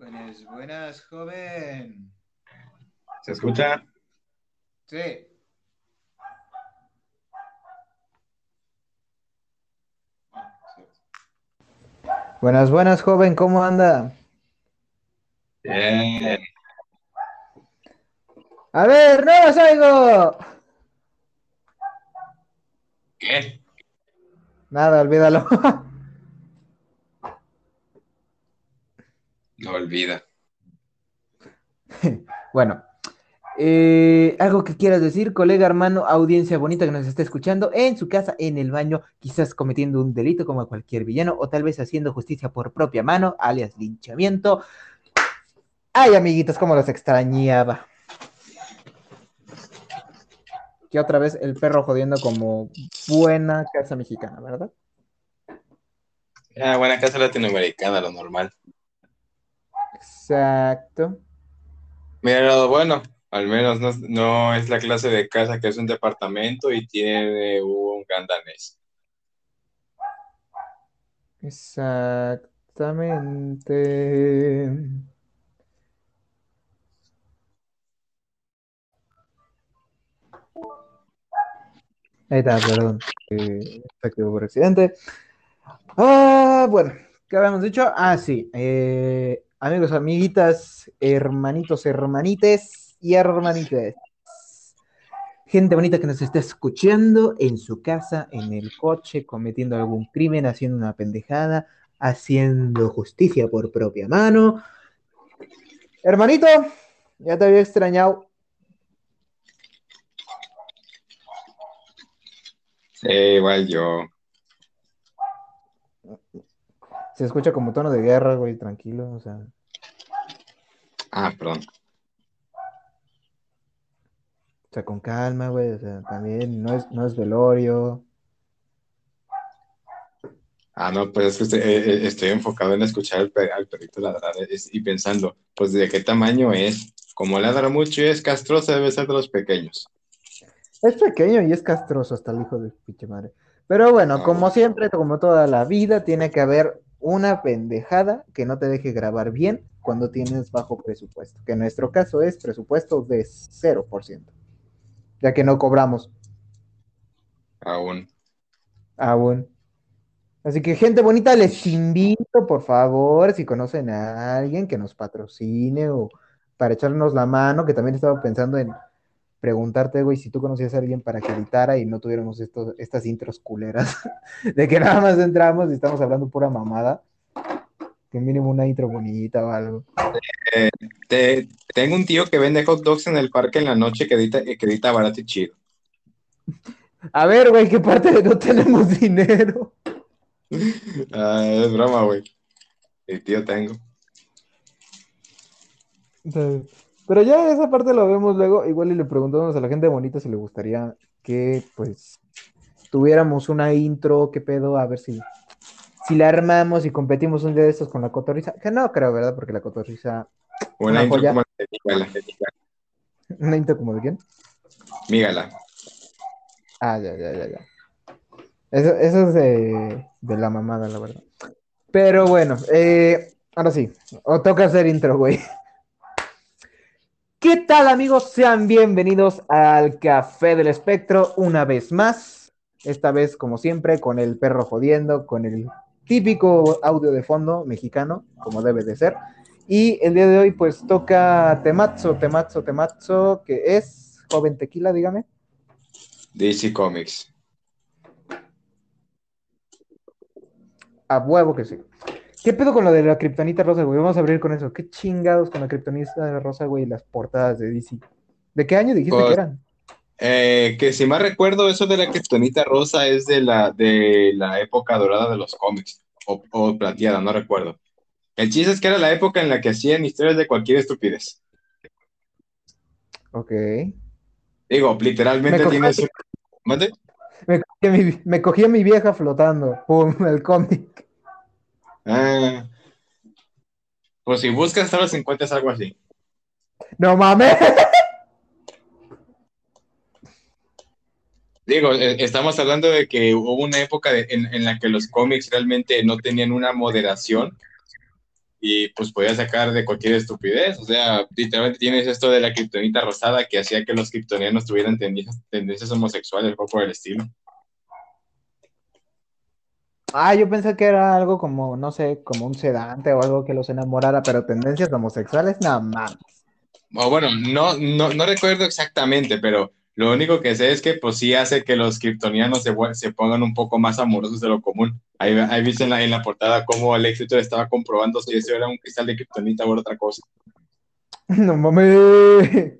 Buenas, buenas, joven. ¿Se escucha? Sí. Buenas, buenas, joven, ¿cómo anda? Bien. A ver, no los oigo. ¿Qué? Nada, olvídalo. No olvida. Bueno, eh, algo que quieras decir, colega, hermano, audiencia bonita que nos está escuchando en su casa, en el baño, quizás cometiendo un delito como cualquier villano, o tal vez haciendo justicia por propia mano, alias linchamiento. Ay, amiguitos, cómo los extrañaba. Que otra vez el perro jodiendo como buena casa mexicana, ¿verdad? Ah, buena casa latinoamericana, lo normal. Exacto. Mira, lo bueno, al menos no, no es la clase de casa que es un departamento y tiene un gran danés. Exactamente. Ahí está, perdón. Eh, efectivo por accidente. Ah, bueno, ¿qué habíamos dicho? Ah, sí. eh, amigos, amiguitas, hermanitos, hermanites y hermanites. Gente bonita que nos está escuchando en su casa, en el coche, cometiendo algún crimen, haciendo una pendejada, haciendo justicia por propia mano. Hermanito, ya te había extrañado. Sí, igual yo. Se escucha como tono de guerra, güey, tranquilo, o sea. Ah, perdón. O sea, con calma, güey, o sea, también no es, no es velorio. Ah, no, pues es que estoy, eh, eh, estoy enfocado en escuchar al, pe- al perrito ladrar es- y pensando, pues de qué tamaño es. Como ladra mucho y es castroso, debe ser de los pequeños. Es pequeño y es castroso hasta el hijo de pinche madre. Pero bueno, Ah, como siempre, como toda la vida, tiene que haber una pendejada que no te deje grabar bien cuando tienes bajo presupuesto. Que en nuestro caso es presupuesto de 0%, ya que no cobramos Aún. aún. Así que, gente bonita, les invito, por favor, si conocen a alguien que nos patrocine o para echarnos la mano, que también estaba pensando en preguntarte, güey, si tú conocías a alguien para que editara y no tuviéramos estos, estas intros culeras, de que nada más entramos y estamos hablando pura mamada, que mínimo una intro bonita o algo. Te- tengo un tío que vende hot dogs en el parque en la noche que edita, que edita barato y chido. A ver, güey, ¿qué parte de no tenemos dinero? Ah, es broma, güey. El tío tengo. Sea, Pero ya esa parte lo vemos luego, igual y le preguntamos a la gente bonita si le gustaría que, pues, tuviéramos una intro, qué pedo, a ver si, si la armamos y competimos un día de estos con la cotorriza, que no creo, ¿verdad? Porque la cotorriza, Una Una intro joya. como de una intro como de quién. Mígala. Ah, ya, ya, ya, ya. Eso, eso es de, de la mamada, la verdad. Pero bueno, eh, ahora sí, o toca hacer intro, güey. ¿Qué tal, amigos? Sean bienvenidos al Café del Espectro una vez más. Esta vez, como siempre, con el perro jodiendo, con el típico audio de fondo mexicano, como debe de ser. Y el día de hoy, pues toca Temazo, Temazo, Temazo, que es Joven Tequila, dígame. DC Comics. A huevo que sí. ¿Qué pedo con lo de la kriptonita rosa, güey? Vamos a abrir con eso. ¿Qué chingados con la kriptonita rosa, güey, y las portadas de DC? ¿De qué año dijiste Pues- que eran? Eh, que si mal recuerdo, eso de la Kryptonita rosa es de la, de la época dorada de los cómics, o, o plateada, no recuerdo. El chiste es que era la época en la que hacían historias de cualquier estupidez. Ok. Digo, literalmente Me tienes un... ¿Mande? Me cogí, a mi, me cogí a mi vieja flotando. Pum, el cómic. Ah, pues si buscas, tal vez encuentres algo así. ¡No mames! Digo, eh, estamos hablando de que hubo una época de- en, en la que los cómics realmente no tenían una moderación y pues podía sacar de cualquier estupidez. O sea, literalmente tienes esto de la kriptonita rosada que hacía que los kriptonianos tuvieran tendencias, tendencias homosexuales o por el estilo. Ah, yo pensé que era algo como, no sé, como un sedante o algo que los enamorara, pero tendencias homosexuales, nada más. Bueno, no, no, no recuerdo exactamente, pero lo único que sé es que pues sí hace que los kryptonianos se, se pongan un poco más amorosos de lo común. Ahí, ahí viste en la, en la portada cómo el éxito estaba comprobando si eso era un cristal de kryptonita o otra cosa. No mames.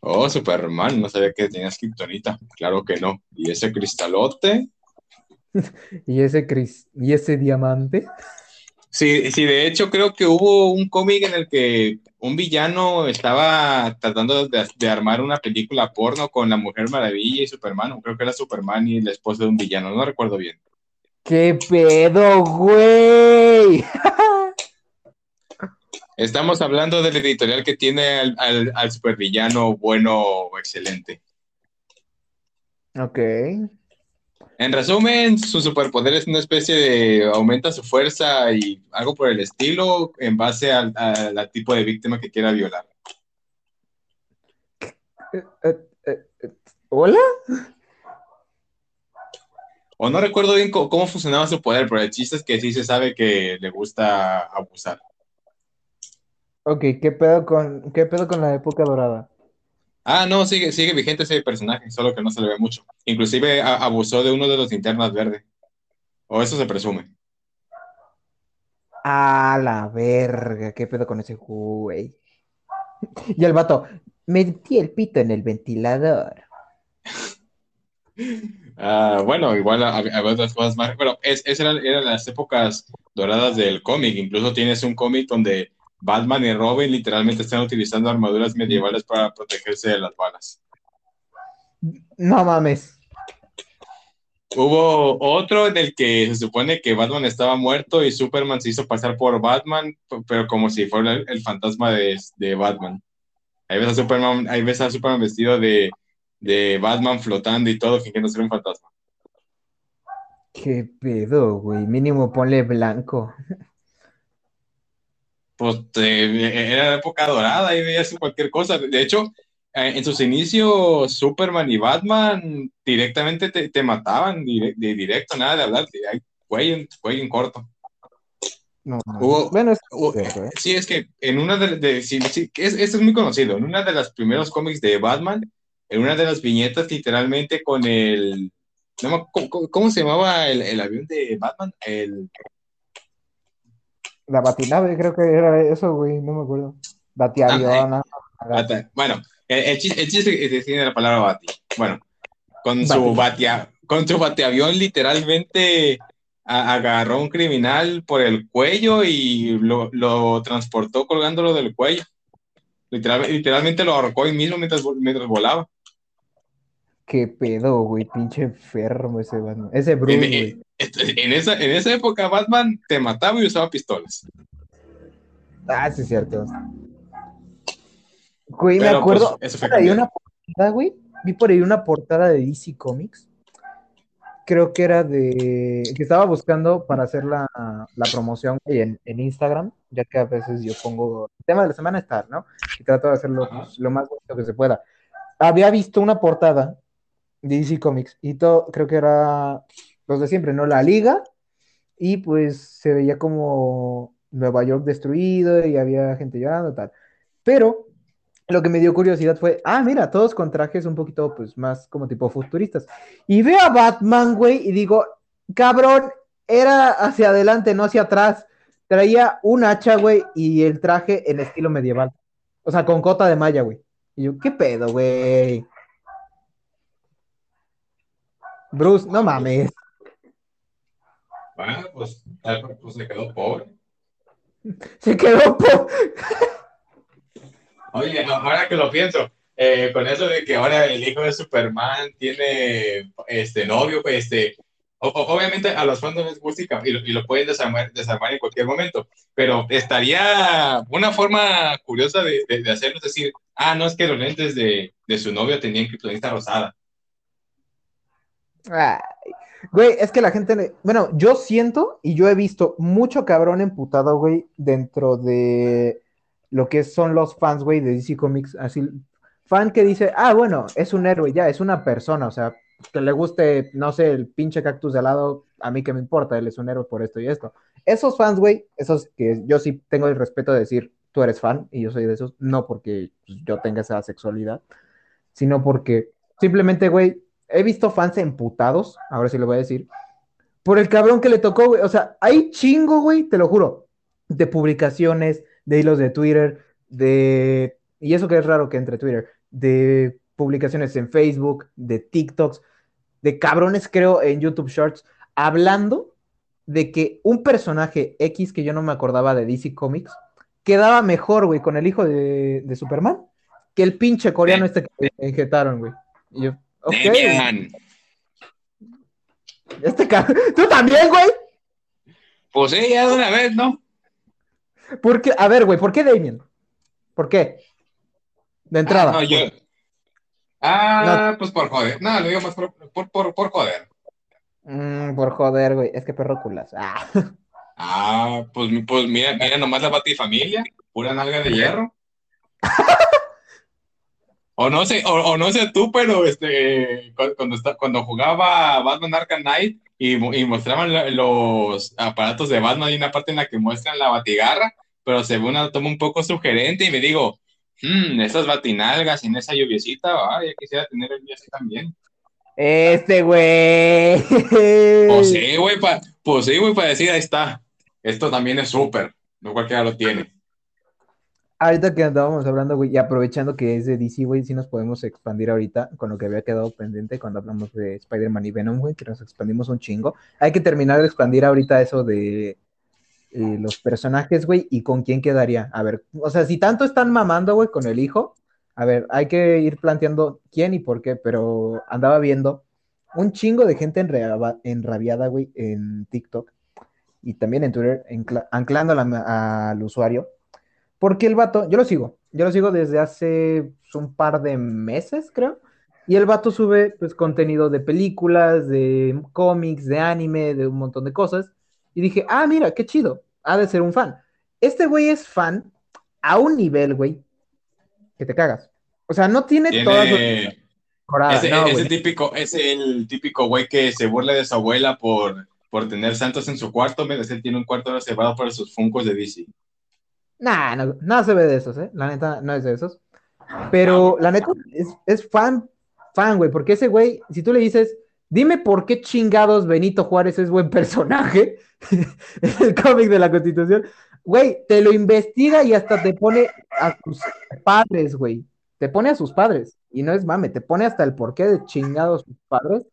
Oh, Superman, no sabía que tenías kryptonita. Claro que no. ¿Y ese cristalote? ¿Y ese, cris ¿Y ese diamante? Sí, sí, de hecho creo que hubo un cómic en el que un villano estaba tratando de, armar una película porno con la Mujer Maravilla y Superman, creo que era Superman y la esposa de un villano, no recuerdo bien. ¡Qué pedo, güey! Estamos hablando del editorial que tiene al, al, al supervillano bueno o excelente. Ok. En resumen, su superpoder es una especie de aumenta su fuerza y algo por el estilo en base al, tipo de víctima que quiera violar. Eh, eh, eh, ¿Hola? O no recuerdo bien cómo, funcionaba su poder, pero el chiste es que sí se sabe que le gusta abusar. Ok, ¿qué pedo con, qué pedo con la época dorada? Ah, no, sigue, sigue vigente ese personaje, solo que no se le ve mucho. Inclusive abusó de uno de los linternas verdes. O eso se presume. A la verga, qué pedo con ese güey. Y el vato, metí el pito en el ventilador. Ah, bueno, igual había otras cosas más. Bueno, es, esas eran las épocas doradas del cómic. Incluso tienes un cómic donde Batman y Robin literalmente están utilizando armaduras medievales para protegerse de las balas. No mames. Hubo otro en el que se supone que Batman estaba muerto y Superman se hizo pasar por Batman, pero como si fuera el, fantasma de, Batman. Ahí ves a Superman, ahí ves a Superman vestido de, de Batman flotando y todo, fingiendo ser un fantasma. ¿Qué pedo, güey? Mínimo ponle blanco pues era la época dorada y veías cualquier cosa. De hecho, eh, en sus inicios, Superman y Batman directamente te, mataban de, directo, nada de hablar, de cuello, en corto. No, bueno, es ¿eh? sí, es que en una de, sí, esto es muy conocido, en una de los primeros cómics de Batman, en una de las viñetas, literalmente con el, ¿cómo, se llamaba el, el, avión de Batman? El, la batinave, creo que era eso, güey, no me acuerdo. Batiavión. Ah, bueno, el, chiste, es que tiene la palabra bati. Bueno, con su, batia, con su bateavión literalmente agarró a un criminal por el cuello y lo, lo transportó colgándolo del cuello. literalmente lo ahorcó ahí mismo mientras, mientras volaba. Qué pedo, güey, pinche enfermo ese Batman. Ese Bruce, en esa, en esa época Batman te mataba y usaba pistolas. Ah, sí, es cierto. Güey, me acuerdo. Pues, eso una portada, güey. Vi por ahí una portada de DC Comics. Creo que era de. que estaba buscando para hacer la, promoción en, en, Instagram, ya que a veces yo pongo. El tema de la semana estar, ¿no? Y trato de hacerlo lo más bonito que se pueda. Había visto una portada DC Comics y todo, creo que era los de siempre, ¿no? La liga, y pues se veía como Nueva York destruido y había gente llorando, tal. Pero lo que me dio curiosidad fue, ah, mira, todos con trajes un poquito, pues, más como tipo futuristas. Y veo a Batman, güey, y digo, cabrón, era hacia adelante, no hacia atrás. Traía un hacha, güey, y el traje en estilo medieval. O sea, con cota de malla, güey. Y yo, ¿qué pedo, güey? Bruce, no mames. Bueno, pues, pues se quedó pobre. Se quedó pobre. Oye, ahora que lo pienso, eh, con eso de que ahora el hijo de Superman tiene este novio, pues este, obviamente a los fans les gusta y, y, lo, pueden desarmar, desarmar, en cualquier momento, pero estaría una forma curiosa de, de, hacerlo, es decir, ah, no es que los lentes de, de su novio tenían criptonita rosada. Ay, Güey, es que la gente, bueno, yo siento y yo he visto mucho cabrón emputado, güey, dentro de lo que son los fans, güey, de DC Comics, así, fan que dice, ah, bueno, es un héroe, ya, es una persona, o sea, que le guste, no sé, el pinche cactus de lado, a mí que me importa, él es un héroe por esto y esto. Esos fans, güey, esos que yo sí tengo el respeto de decir, tú eres fan y yo soy de esos, no porque yo tenga esa sexualidad, sino porque simplemente, güey, he visto fans emputados, ahora sí lo voy a decir, por el cabrón que le tocó, güey. O sea, hay chingo, güey, te lo juro, de publicaciones, de hilos de Twitter, de. Y eso que es raro que entre Twitter, de publicaciones en Facebook, de TikToks, de cabrones, creo, en YouTube Shorts, hablando de que un personaje X que yo no me acordaba de DC Comics quedaba mejor, güey, con el hijo de, de Superman que el pinche coreano este que injetaron, güey. Y yo, ok. Este cabrón. ¿Tú también, güey? Pues sí, ya de una vez, ¿no? ¿Por qué? A ver, güey, ¿por qué Damien? ¿Por qué? De entrada. Ah, no, yo... ah pues por joder. No, lo digo más por, por, por, joder. Mm, por joder, güey. Es que perróculas. Ah. ah, pues, pues mira, mira nomás la batifamilia. Pura nalga de hierro. O no sé, o, no sé tú, pero este, cuando, cuando jugaba Batman Arkham Knight y, y, mostraban los aparatos de Batman, hay una parte en la que muestran la batigarra, pero se ve una toma un poco sugerente y me digo, mmm, esas batinalgas en esa lluviecita, ay, quisiera tener el mío así también. Este güey. Pues sí, güey, pues sí, güey, para decir, ahí está. Esto también es súper, no cualquiera lo tiene. Ahorita que andábamos hablando, güey, y aprovechando que es de DC, güey, sí nos podemos expandir ahorita con lo que había quedado pendiente cuando hablamos de Spider-Man y Venom, güey, que nos expandimos un chingo. Hay que terminar de expandir ahorita eso de eh, los personajes, güey, y con quién quedaría. A ver, o sea, si tanto están mamando, güey, con el hijo, a ver, hay que ir planteando quién y por qué, pero andaba viendo un chingo de gente enrabiada, güey, en TikTok y también en Twitter, anclando al usuario porque el vato, yo lo sigo, yo lo sigo desde hace un par de meses, creo. Y el vato sube pues contenido de películas, de cómics, de anime, de un montón de cosas. Y dije, ah, mira, qué chido, ha de ser un fan. Este güey es fan a un nivel, güey, que te cagas. O sea, no tiene, todas ese, típico, es el típico güey que se burla de su abuela por, por tener santos en su cuarto, me él tiene un cuarto reservado para sus funcos de DC. Nah, no, nada se ve de esos, ¿eh? La neta, no es de esos. Pero la neta es, es fan, fan, güey, porque ese güey, si tú le dices, dime por qué chingados Benito Juárez es buen personaje en el cómic de la Constitución, güey, te lo investiga y hasta te pone a sus padres, güey. Te pone a sus padres. Y no es mame, te pone hasta el por qué de chingados sus padres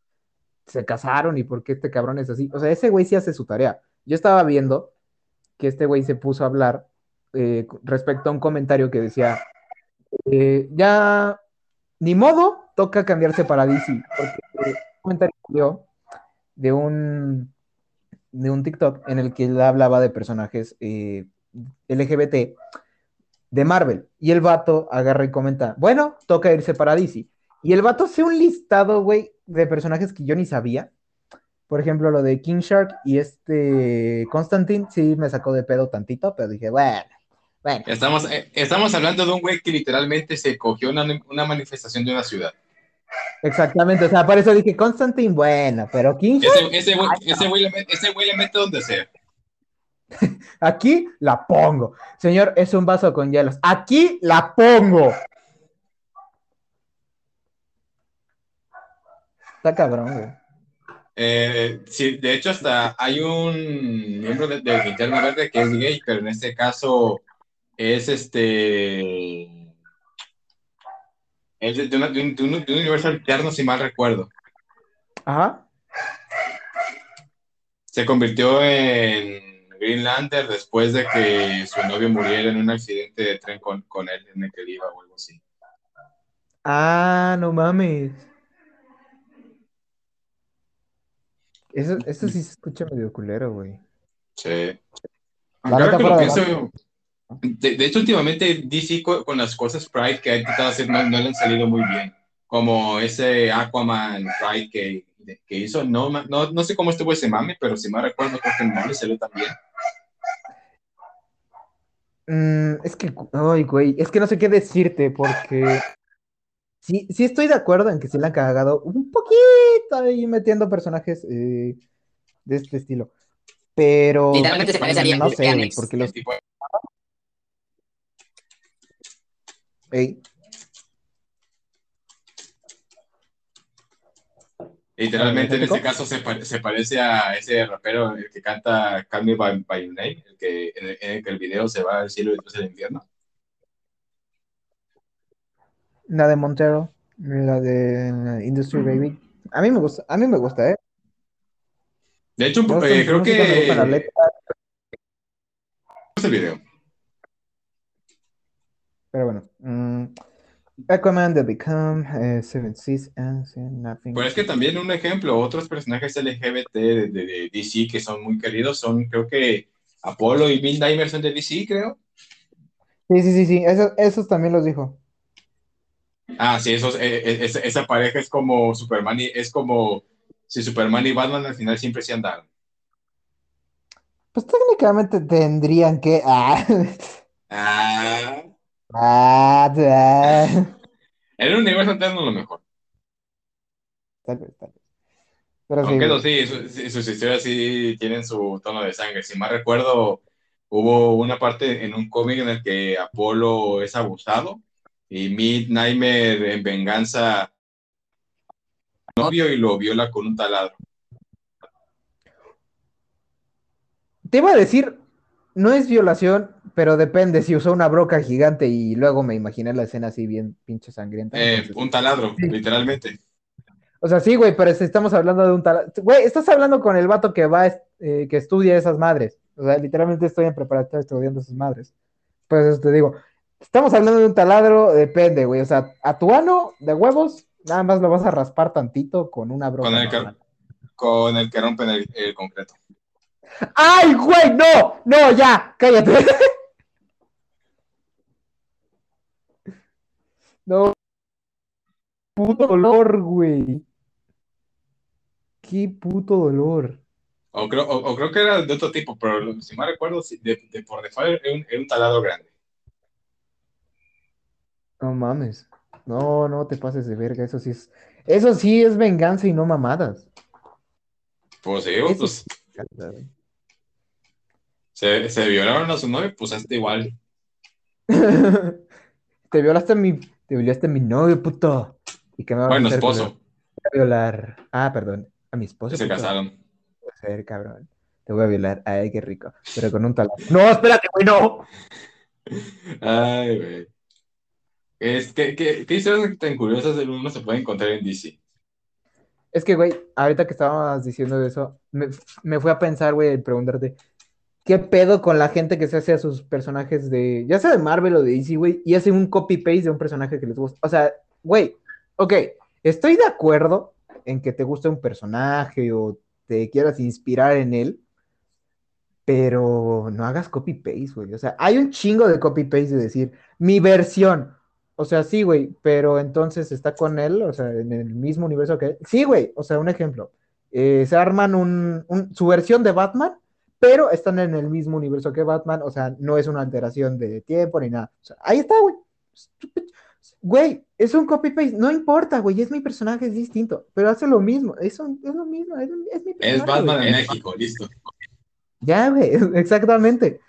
se casaron y por qué este cabrón es así. O sea, ese güey sí hace su tarea. Yo estaba viendo que este güey se puso a hablar eh, respecto a un comentario que decía, eh, ya ni modo, toca cambiarse para DC, porque un comentario de un, de un TikTok en el que él hablaba de personajes eh, LGBT de Marvel, y el vato agarra y comenta, bueno, toca irse para DC. Y el vato hace un listado, güey, de personajes que yo ni sabía. Por ejemplo, lo de King Shark y este Constantine, sí me sacó de pedo tantito, pero dije, bueno, Estamos, eh, estamos hablando de un güey que literalmente se cogió una, una, manifestación de una ciudad. Exactamente, o sea, por eso dije Constantine, bueno, pero King Ese, ese, güey, ese, güey le mete, ese güey le mete donde sea. Aquí la pongo. Señor, es un vaso con hielos. Aquí la pongo. Está cabrón, güey. Eh, sí, de hecho, hasta hay un miembro del de Verde que es gay, pero en este caso es este. Es de, un, universo alterno, si mal recuerdo. Ajá. Se convirtió en Green Lantern después de que su novio muriera en un accidente de tren con, con él en el que iba o algo así. Ah, no mames. Eso, eso sí se escucha medio culero, güey. Sí. Claro que lo pienso, de, hecho, últimamente DC con, las cosas Pride que ha intentado hacer no, le han salido muy bien. Como ese Aquaman Pride que que hizo, no, no, no sé cómo estuvo ese mami, pero si me recuerdo, creo que el mami se ve también. Mm, es que, ay, güey, es que no sé qué decirte, porque sí, sí estoy de acuerdo en que se le han cagado un poquito ahí metiendo personajes eh, de este estilo. Pero Literalmente se parece a no sé, porque los. Tipo, Ey, Literalmente en ¿Te este caso se, pare- se parece a ese rapero el que canta Call Me By, By Your Name, el que, en, el, en el que el video se va al cielo y después al infierno. la de Montero, la de Industry Baby. A mí me gusta, a mí me gusta, ¿eh? De hecho, eh, creo que letra, es el video. Pero bueno. mm, Aquaman, The Become, eh, Seven Seas, and Nothing. Pero es que también un ejemplo, otros personajes LGBT de, de- de DC que son muy queridos son, creo que Apolo y Bill Dimer son de DC, creo. Sí, sí, sí, sí, eso- esos también los dijo. Ah, sí, esos, eh, eh, esa, esa pareja es como Superman y es como si Superman y Batman al final siempre se andaron. Pues técnicamente tendrían que. Ah, Ah, ah, en el universo alterno lo mejor. Tal vez, tal vez. Pero sí, Aunque eso sí, su- sí, sus historias sí tienen su tono de sangre. Si mal recuerdo, hubo una parte en un cómic en el que Apolo es abusado y Mid Nightmare en venganza novio y lo viola con un taladro. Te iba a decir, no es violación, pero depende si usó una broca gigante y luego me imaginé la escena así bien pinche sangrienta. Eh, entonces- un taladro, Sí. literalmente. O sea, sí, güey, pero si estamos hablando de un tal... Güey, estás hablando con el vato que va, eh, que estudia esas madres. O sea, literalmente estoy en preparatoria estudiando esas madres. Pues eso te digo, estamos hablando de un taladro, depende, güey. O sea, a tu ano de huevos, nada más lo vas a raspar tantito con una broca. Con el, que, con el que rompen el, el concreto. ¡Ay, güey! ¡No! ¡No, ya! ¡Cállate! No. Puto dolor, güey. Qué puto dolor. O creo, o, o creo que era de otro tipo, pero si mal recuerdo, de, de por default era un, era un taladro grande. No mames. No, no te pases de verga. Eso sí es. Eso sí es venganza y no mamadas. Pues sí, Eso pues es- se, se violaron a su novio, pues hasta igual. Te violaste a mi. Te violaste a mi novio, puto. ¿Y qué me vas a Bueno, hacer, esposo? Te voy a violar. Ah, perdón. A mi esposo. se puto. casaron. Puede ser, cabrón. Te voy a violar. Ay, qué rico. Pero con un taladro. No, espérate, güey, no. Ay, güey. Es que, que, ¿qué historias tan curiosas del uno se puede encontrar en DC? Es que, güey, ahorita que estábamos diciendo eso, me, me fui a pensar, güey, en preguntarte, ¿qué pedo con la gente que se hace a sus personajes de, ya sea de Marvel o de DC, güey, y hace un copy-paste de un personaje que les gusta? O sea, güey, ok, estoy de acuerdo en que te guste un personaje o te quieras inspirar en él, pero no hagas copy-paste, güey. O sea, hay un chingo de copy-paste de decir, mi versión. O sea, sí, güey, pero entonces está con él, o sea, en el mismo universo que él. Sí, güey, o sea, un ejemplo. Eh, se arman un, su versión de Batman, pero están en el mismo universo que Batman, o sea, no es una alteración de tiempo ni nada. O sea, ahí está, güey. Güey, es un copy-paste, no importa, güey, es mi personaje, es distinto, pero hace lo mismo, es, un- es lo mismo, es, es mi Es personaje, Batman güey. en México, listo. Ya, güey, exactamente.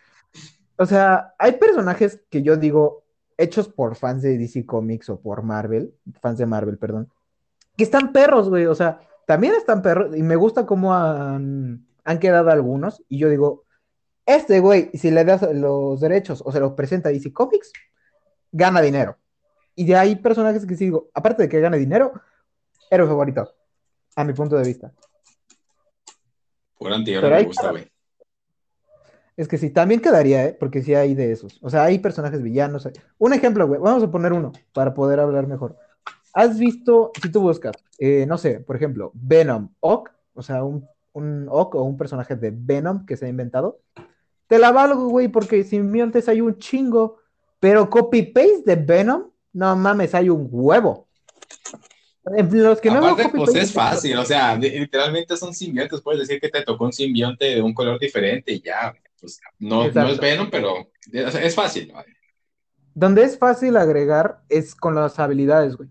O sea, hay personajes que yo digo, hechos por fans de DC Comics o por Marvel, fans de Marvel, perdón, que están perros, güey. O sea, también están perros y me gusta cómo han, han quedado algunos. Y yo digo, este güey, si le das los derechos o se los presenta a DC Comics, gana dinero. Y de ahí personajes que sí digo, aparte de que gane dinero, héroe favorito, a mi punto de vista. Pura antihéroe Pero me gusta, güey. Es que sí, también quedaría, ¿eh? Porque sí hay de esos. O sea, hay personajes villanos. hay- Un ejemplo, güey. Vamos a poner uno para poder hablar mejor. ¿Has visto, si tú buscas, eh, no sé, por ejemplo, Venom, Ock, o sea, un, un Ock o un personaje de Venom que se ha inventado? Te la valgo, güey, porque simbiontes hay un chingo, pero copy-paste de Venom, no mames, hay un huevo. Los que no Aparte, veo pues es fácil, o sea, literalmente son simbiontes, puedes decir que te tocó un simbionte de un color diferente y ya, pues no, no es Venom, pero es fácil. Donde es fácil agregar es con las habilidades, güey.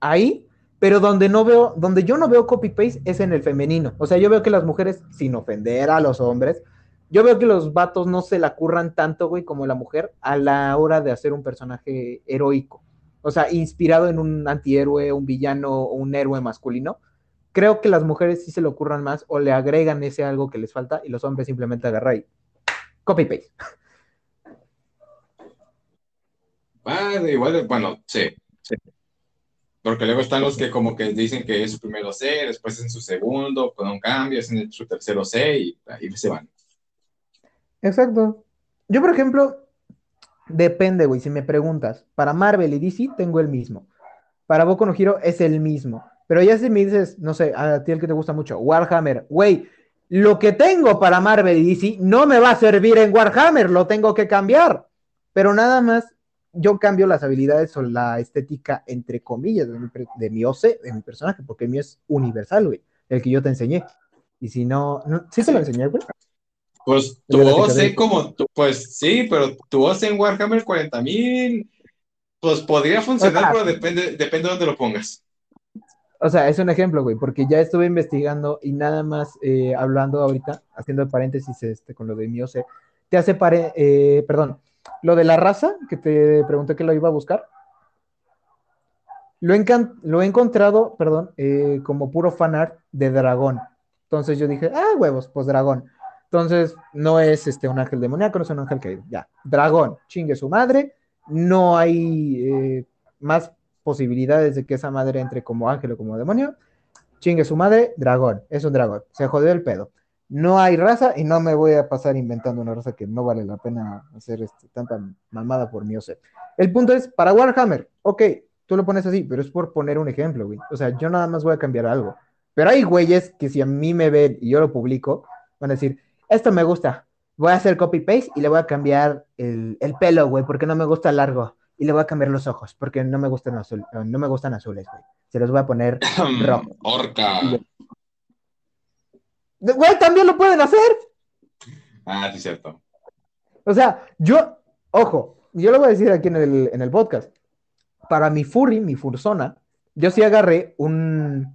Ahí, pero donde no veo, donde yo no veo copy-paste es en el femenino. O sea, yo veo que las mujeres, sin ofender a los hombres, yo veo que los vatos no se la curran tanto, güey, como la mujer a la hora de hacer un personaje heroico. O sea, inspirado en un antihéroe, un villano o un héroe masculino. Creo que las mujeres sí se lo ocurran más o le agregan ese algo que les falta y los hombres simplemente agarran y copy-paste. Ah, igual, bueno, sí, sí. Porque luego están los que como que dicen que es su primero C, después en su segundo, con un cambio, es en su tercero C y ahí se van. Exacto. Yo, por ejemplo, depende, güey, si me preguntas, para Marvel y DC tengo el mismo. Para Boku no Hero es el mismo. Pero ya si me dices, no sé, a ti el que te gusta mucho, Warhammer, güey, lo que tengo para Marvel y DC no me va a servir en Warhammer, lo tengo que cambiar. Pero nada más yo cambio las habilidades o la estética, entre comillas, de mi, de mi OC, de mi personaje, porque el mío es universal, güey, el que yo te enseñé. Y si no, ¿sí te lo enseñé, güey? Pues tu OC como, pues sí, pero tu OC en Warhammer 40.000, pues podría funcionar, pero depende, depende de dónde lo pongas. O sea, es un ejemplo, güey, porque ya estuve investigando y nada más eh, hablando ahorita, haciendo paréntesis este, con lo de mi OC, te hace, pare, eh, perdón, lo de la raza, que te pregunté que lo iba a buscar, lo he, lo he encontrado, perdón, eh, como puro fanart de dragón. Entonces yo dije, ah, huevos, pues dragón. Entonces no es este, un ángel demoníaco, no es un ángel caído. Ya, dragón, chingue su madre. No hay eh, más posibilidades de que esa madre entre como ángel o como demonio. Chingue su madre, dragón, es un dragón. Se jodió el pedo no hay raza y no me voy a pasar inventando una raza que no vale la pena hacer este, tanta mamada por mí o sé. El punto es, para Warhammer, ok, tú lo pones así, pero es por poner un ejemplo, güey. O sea, yo nada más voy a cambiar algo. Pero hay güeyes que si a mí me ven y yo lo publico, van a decir, esto me gusta, voy a hacer copy-paste y le voy a cambiar el, el pelo, güey, porque no me gusta largo. Y le voy a cambiar los ojos, porque no me gustan, azul, no me gustan azules, güey. Se los voy a poner rojo. Orca. Güey, también lo pueden hacer. Ah, sí, cierto. O sea, yo, ojo, yo lo voy a decir aquí en el, en el podcast. Para mi furry, mi fursona, yo sí agarré un,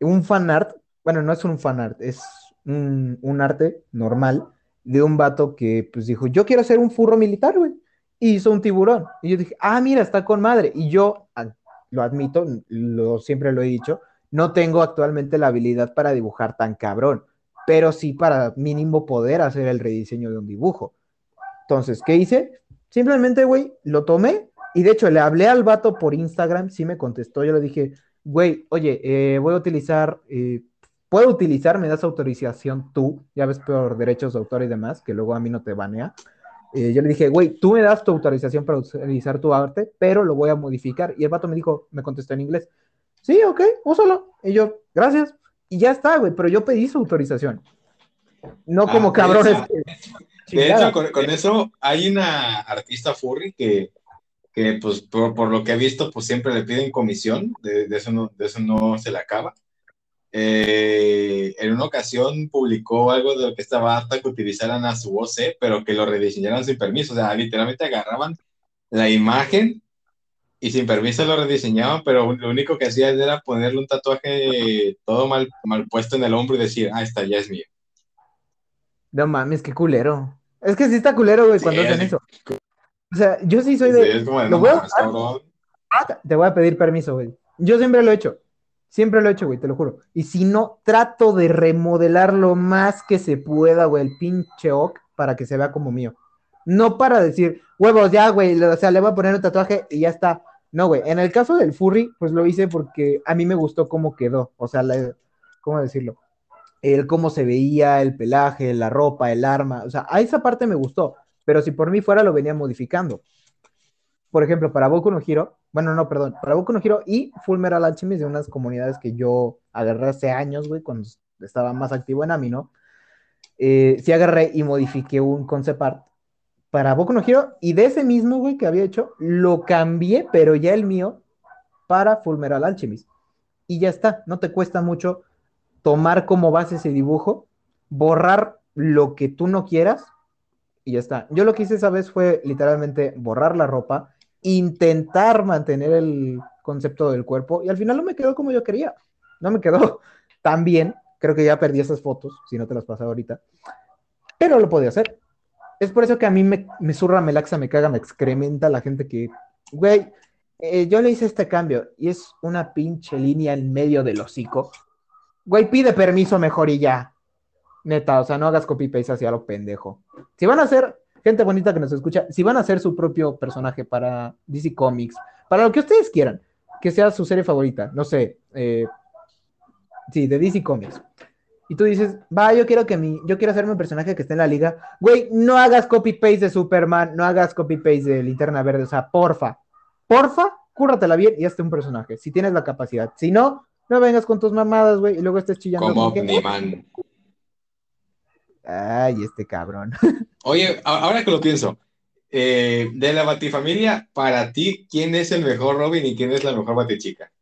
un fanart. Bueno, no es un fanart, es un, un, arte normal de un vato que pues dijo, yo quiero hacer un furro militar, güey. Y hizo un tiburón. Y yo dije, ah, mira, está con madre. Y yo, ah, lo admito, lo, siempre lo he dicho, no tengo actualmente la habilidad para dibujar tan cabrón, pero sí para mínimo poder hacer el rediseño de un dibujo. Entonces, ¿qué hice? Simplemente, güey, lo tomé y de hecho le hablé al vato por Instagram, sí me contestó, yo le dije, güey, oye, eh, voy a utilizar, eh, puedo utilizar, me das autorización tú, ya ves por derechos de autor y demás, que luego a mí no te banea. Eh, yo le dije, güey, tú me das tu autorización para utilizar tu arte, pero lo voy a modificar. Y el vato me dijo, me contestó en inglés, sí, ok, úsalo. Y yo, gracias. Y ya está, güey, pero yo pedí su autorización. No ah, como cabrones. de hecho, con, eso hay una artista furry que, que pues, por, lo que he visto, pues siempre le piden comisión, de, eso, no, de eso no se le acaba. Eh, en una ocasión publicó algo de lo que estaba hasta que utilizaran a su voz, pero que lo rediseñaran sin permiso. O sea, literalmente agarraban la imagen y sin permiso lo rediseñaban, pero lo único que hacían era ponerle un tatuaje todo mal, mal puesto en el hombro y decir, ah, esta ya es mío. No mames, qué culero. Es que sí está culero, güey, cuando hacen eso. O sea, yo sí soy de. te voy a pedir permiso, güey. Yo siempre lo he hecho. Siempre lo he hecho, güey, te lo juro. Y si no, trato de remodelar lo más que se pueda, güey, el pinche ok para que se vea como mío. No para decir, huevos, ya, güey, o sea, le voy a poner un tatuaje y ya está. No, güey, en el caso del furry, pues lo hice porque a mí me gustó cómo quedó, o sea, ¿cómo decirlo? El cómo se veía, el pelaje, la ropa, el arma, o sea, a esa parte me gustó, pero si por mí fuera lo venía modificando. Por ejemplo, para Boku no Hero, bueno, no, perdón, para Boku no Hero y Full Metal Alchemist, de unas comunidades que yo agarré hace años, güey, cuando estaba más activo en Amino, eh, sí agarré y modifiqué un concept art para Boku no Hero y de ese mismo, güey, que había hecho, lo cambié, pero ya el mío para Fullmetal Alchemist. Y ya está, no te cuesta mucho tomar como base ese dibujo, borrar lo que tú no quieras y ya está. Yo lo que hice esa vez fue literalmente borrar la ropa, intentar mantener el concepto del cuerpo y al final no me quedó como yo quería. No me quedó tan bien. Creo que ya perdí esas fotos, si no te las pasaba ahorita. Pero lo podía hacer. Es por eso que a mí me, me surra, me laxa, me caga, me excrementa la gente que, güey, eh, yo le hice este cambio y es una pinche línea en medio del hocico. Güey, pide permiso mejor y ya. Neta, o sea, no hagas copy-paste hacia lo pendejo. Si van a hacer, gente bonita que nos escucha, si van a hacer su propio personaje para DC Comics, para lo que ustedes quieran, que sea su serie favorita, no sé, eh, sí, de DC Comics. Y tú dices, va, yo quiero que mi, yo quiero hacerme un personaje que esté en la liga. Güey, no hagas copy-paste de Superman, no hagas copy-paste de Linterna Verde, o sea, porfa, porfa, cúrratela bien y hazte un personaje, si tienes la capacidad. Si no, no vengas con tus mamadas, güey, y luego estés chillando. Como Omniman. Ay, este cabrón. Oye, ahora que lo pienso, eh, de la Batifamilia, para ti, ¿quién es el mejor Robin y quién es la mejor Batichica?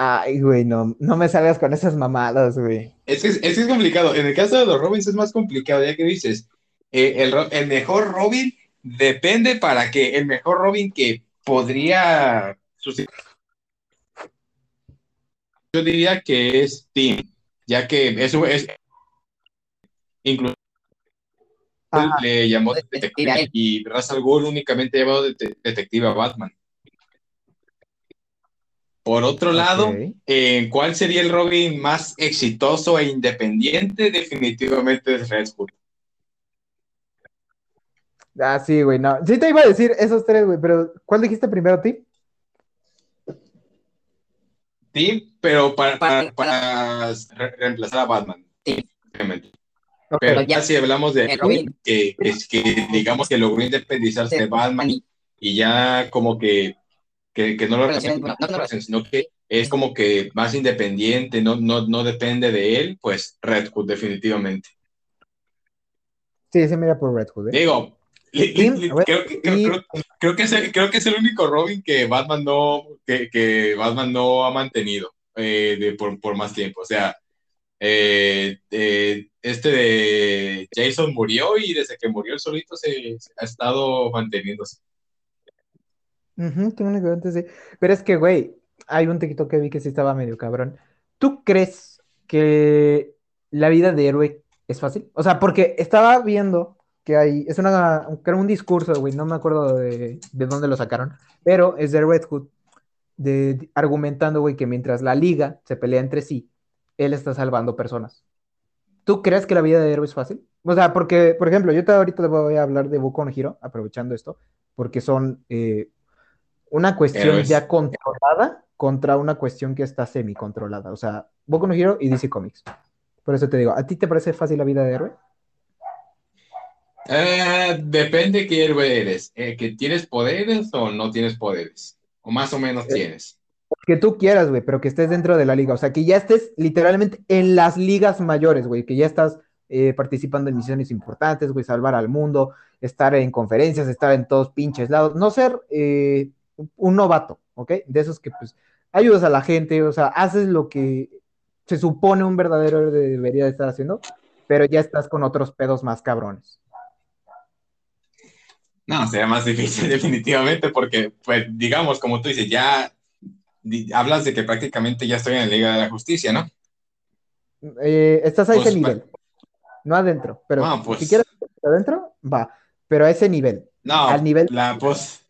Ay, güey, no, no me salgas con esas mamadas, güey. Es que es, complicado. En el caso de los Robins es más complicado, ya que dices, eh, el, el, mejor Robin depende para que el mejor Robin que podría Yo diría que es Tim, ya que eso es incluso le llamó detective y Ra's al Ghul únicamente llamó detective a Batman. Por otro lado, eh, ¿cuál sería el Robin más exitoso e independiente? Definitivamente es Red Hood. Ah, sí, güey, no. Sí te iba a decir esos tres, güey, pero ¿cuál dijiste primero, Tim? Tim, pero para, para, reemplazar a Batman. Sí. Pero ya si hablamos de Robin, que, que, digamos que logró independizarse de Batman y, ya como que, que, no lo relaciona, sino que es como que más independiente, no, no, no depende de él, pues Red Hood definitivamente. Sí, se mira por Red Hood. ¿eh? Digo, creo, creo, que es el, creo que es el único Robin que Batman no, que, que Batman no ha mantenido eh, de, por, por más tiempo. O sea, eh, eh, este de Jason murió y desde que murió el solito se, ha estado manteniéndose. Pero es que, güey, hay un tequito que vi que sí estaba medio cabrón. ¿Tú crees que la vida de héroe es fácil? O sea, porque estaba viendo que hay, es una, un discurso, güey, no me acuerdo de, de, dónde lo sacaron, pero es de Red Hood, de, argumentando, güey, que mientras la liga se pelea entre sí, él está salvando personas. ¿Tú crees que la vida de héroe es fácil? O sea, porque, por ejemplo, yo te, ahorita te voy a hablar de Boku no Hero, aprovechando esto, porque son eh, una cuestión ya controlada contra una cuestión que está semi-controlada. O sea, Boku no Hero y DC Comics. Por eso te digo, ¿a ti te parece fácil la vida de héroe? Eh, depende qué héroe eres. Eh, ¿Que tienes poderes o no tienes poderes? O más o menos tienes que tú quieras, güey, pero que estés dentro de la liga. O sea, que ya estés literalmente en las ligas mayores, güey, que ya estás eh, participando en misiones importantes, güey, salvar al mundo, estar en conferencias, estar en todos pinches lados, no ser eh, un novato, ¿ok? De esos que pues ayudas a la gente, o sea, haces lo que se supone un verdadero héroe debería de estar haciendo, pero ya estás con otros pedos más cabrones. No, sería más difícil definitivamente porque, pues, digamos, como tú dices, ya hablas de que prácticamente ya estoy en la Liga de la Justicia, ¿no? Eh, estás a ese pues, nivel, no adentro, pero pues si quieres adentro, va, pero a ese nivel. No, al nivel. La, pues,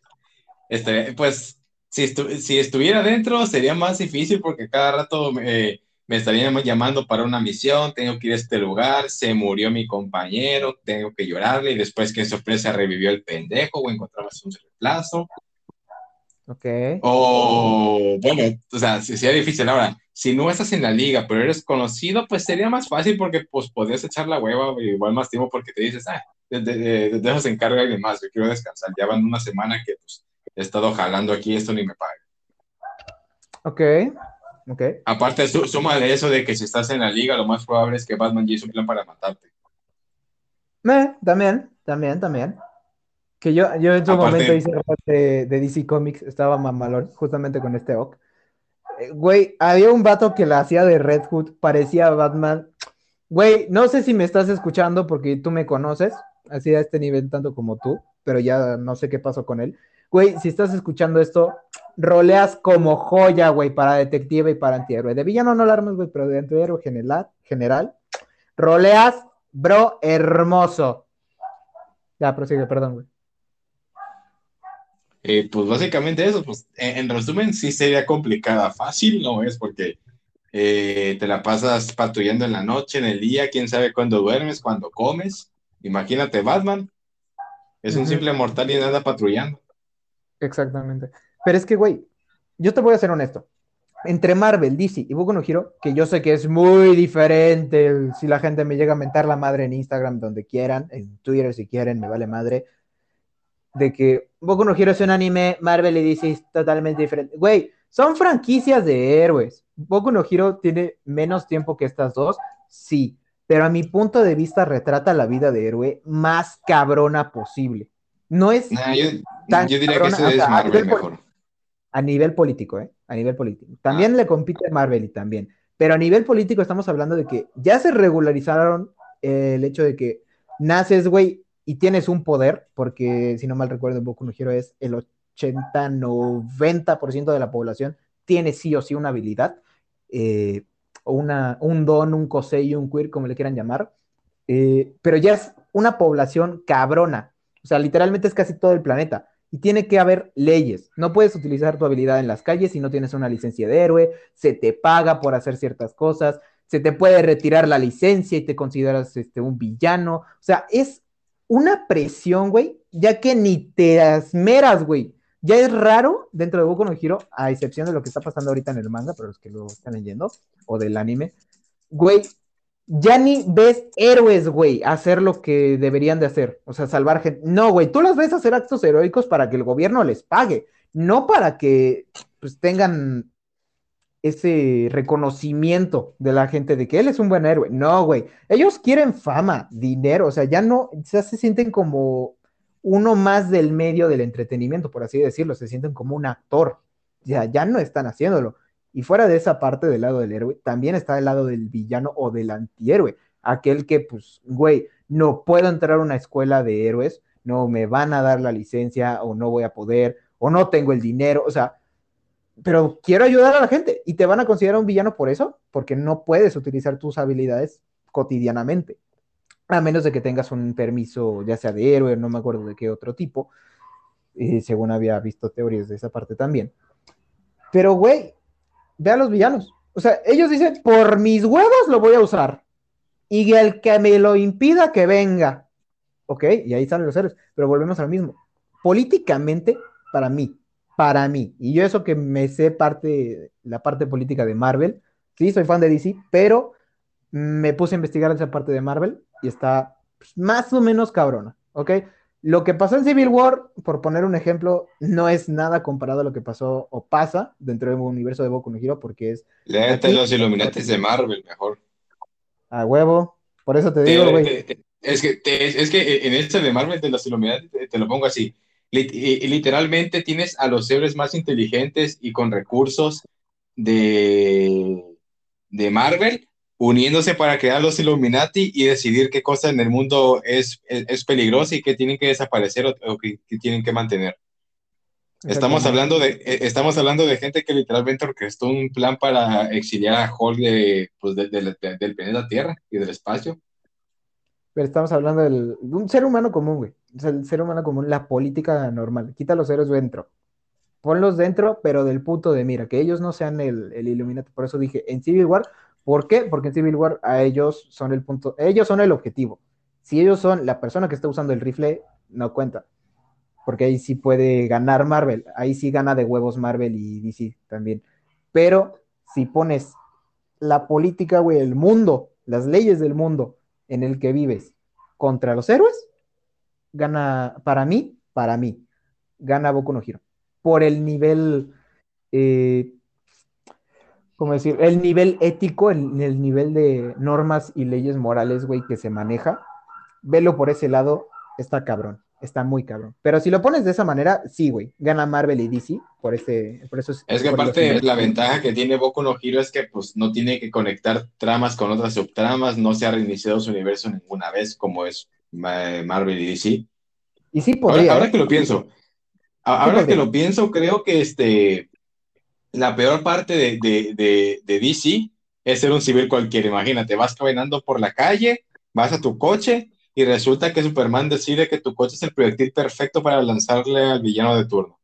este, pues, si, si estuviera adentro sería más difícil porque cada rato me estarían llamando para una misión, tengo que ir a este lugar, se murió mi compañero, tengo que llorarle y después que sorpresa revivió el pendejo o encontramos un reemplazo. Ok. O, bueno, o sea, sería difícil. Ahora, si no estás en la liga, pero eres conocido, pues sería más fácil porque pues podrías echar la hueva igual más tiempo porque te dices, ah, de, de, de, se encarga alguien más, yo quiero descansar. Ya van una semana que pues, he estado jalando aquí, esto ni me paga. Ok, ok. Aparte, suma de eso de que si estás en la liga, lo más probable es que Batman ya hizo un plan para matarte. Eh, también, también, también. Que yo, yo en su Aparte- momento hice parte de DC Comics, estaba mamalón, justamente con este Ock. Eh, Güey, había un vato que la hacía de Red Hood, parecía Batman. Güey, no sé si me estás escuchando porque tú me conoces, así a este nivel tanto como tú, pero ya no sé qué pasó con él. Güey, si estás escuchando esto, roleas como joya, güey, para detective y para antihéroe. De villano no lo armas, güey, pero de antihéroe general, general, roleas, bro, hermoso. Ya, prosigue, perdón, güey. Eh, pues básicamente eso, pues en, en resumen sí sería complicada, fácil no es porque eh, te la pasas patrullando en la noche, en el día, quién sabe cuándo duermes, cuándo comes. Imagínate Batman, es un simple mortal y anda patrullando. Exactamente. Pero es que, güey, yo te voy a ser honesto. Entre Marvel, DC y Boku no Hero, que yo sé que es muy diferente, si la gente me llega a mentar la madre en Instagram, donde quieran, en Twitter si quieren, me vale madre, de que Boku no Hero es un anime, Marvel y DC es totalmente diferente. Güey, son franquicias de héroes. Boku no Hero tiene menos tiempo que estas dos, sí, pero a mi punto de vista retrata la vida de héroe más cabrona posible. No es Nah, yo, Tan yo diría que cabrona, ese o es sea, a Marvel nivel mejor. a nivel político, ¿eh? A nivel político. También le compite Marvel y también. Pero a nivel político estamos hablando de que ya se regularizaron eh, el hecho de que naces, güey, y tienes un poder, porque si no mal recuerdo, Boku no Hero es el 80-90% de la población tiene sí o sí una habilidad, eh, una, un don, un kosei, un queer, como le quieran llamar. Eh, pero ya es una población cabrona. Sea, literalmente es casi todo el planeta y tiene que haber leyes. No puedes utilizar tu habilidad en las calles si no tienes una licencia de héroe, se te paga por hacer ciertas cosas, se te puede retirar la licencia y te consideras este, un villano. O sea, es una presión, güey, ya que ni te esmeras, güey. Ya es raro dentro de Boku no Hero, a excepción de lo que está pasando ahorita en el manga, para los que lo están leyendo, o del anime. Güey, ya ni ves héroes, güey, hacer lo que deberían de hacer. O sea, salvar gente. No, güey, tú los ves hacer actos heroicos para que el gobierno les pague, no para que pues tengan ese reconocimiento de la gente de que él es un buen héroe. No, güey. Ellos quieren fama, dinero, o sea, ya no, ya se sienten como uno más del medio del entretenimiento, por así decirlo, se sienten como un actor. Ya, ya no están haciéndolo. Y fuera de esa parte del lado del héroe, también está el lado del villano o del antihéroe. Aquel que, pues, güey, no puedo entrar a una escuela de héroes, no me van a dar la licencia o no voy a poder, o no tengo el dinero, o sea, pero quiero ayudar a la gente y te van a considerar un villano por eso, porque no puedes utilizar tus habilidades cotidianamente, a menos de que tengas un permiso, ya sea de héroe, no me acuerdo de qué otro tipo, eh, según había visto teorías de esa parte también. Pero, güey, ve a los villanos. O sea, ellos dicen, por mis huevos lo voy a usar. Y el que me lo impida, que venga. Ok, y ahí están los héroes. Pero volvemos al mismo. Políticamente, para mí, para mí, y yo eso que me sé parte, la parte política de Marvel, sí, soy fan de DC, pero me puse a investigar esa parte de Marvel y está pues, más o menos cabrona, ¿ok? Lo que pasó en Civil War, por poner un ejemplo, no es nada comparado a lo que pasó o pasa dentro del universo de Boku no Hero, porque es Léete los Illuminatis de Marvel mejor. a huevo. Por eso te digo, güey. es que, te- es que en este de Marvel de los Illuminati te, te lo pongo así. Lit- literalmente tienes a los héroes más inteligentes y con recursos de, de Marvel uniéndose para crear los Illuminati y decidir qué cosa en el mundo es, es, es peligrosa y qué tienen que desaparecer o, o que, que tienen que mantener. Estamos hablando de, eh, estamos hablando de gente que literalmente orquestó un plan para exiliar a Hulk de, pues, de- de- de- del planeta Tierra y del espacio. Pero estamos hablando del, de un ser humano común, güey. O sea, el ser humano común, la política normal. Quita los héroes dentro. Ponlos dentro, pero del punto de mira, que ellos no sean el, el Illuminati. Por eso dije, en Civil War, ¿por qué? Porque en Civil War a ellos son el punto, ellos son el objetivo. Si ellos son la persona que está usando el rifle, no cuenta. Porque ahí sí puede ganar Marvel. Ahí sí gana de huevos Marvel y DC también. Pero si pones la política, güey, el mundo, las leyes del mundo en el que vives contra los héroes, gana, para mí, para mí, gana Boku no Hero. Por el nivel, eh, ¿cómo decir? El nivel ético, el, el nivel de normas y leyes morales, güey, que se maneja. Velo por ese lado, está cabrón. está muy cabrón. Pero si lo pones de esa manera, sí, güey, gana Marvel y DC, por, ese, por eso es... que aparte la ventaja que tiene Boku no Hero es que pues no tiene que conectar tramas con otras subtramas, no se ha reiniciado su universo ninguna vez como es eh, Marvel y DC. Y sí podría. Ahora, ¿eh? que lo pienso, ahora que lo pienso, creo que este, la peor parte de, de, de DC es ser un civil cualquiera. Imagínate, vas caminando por la calle, vas a tu coche y resulta que Superman decide que tu coche es el proyectil perfecto para lanzarle al villano de turno.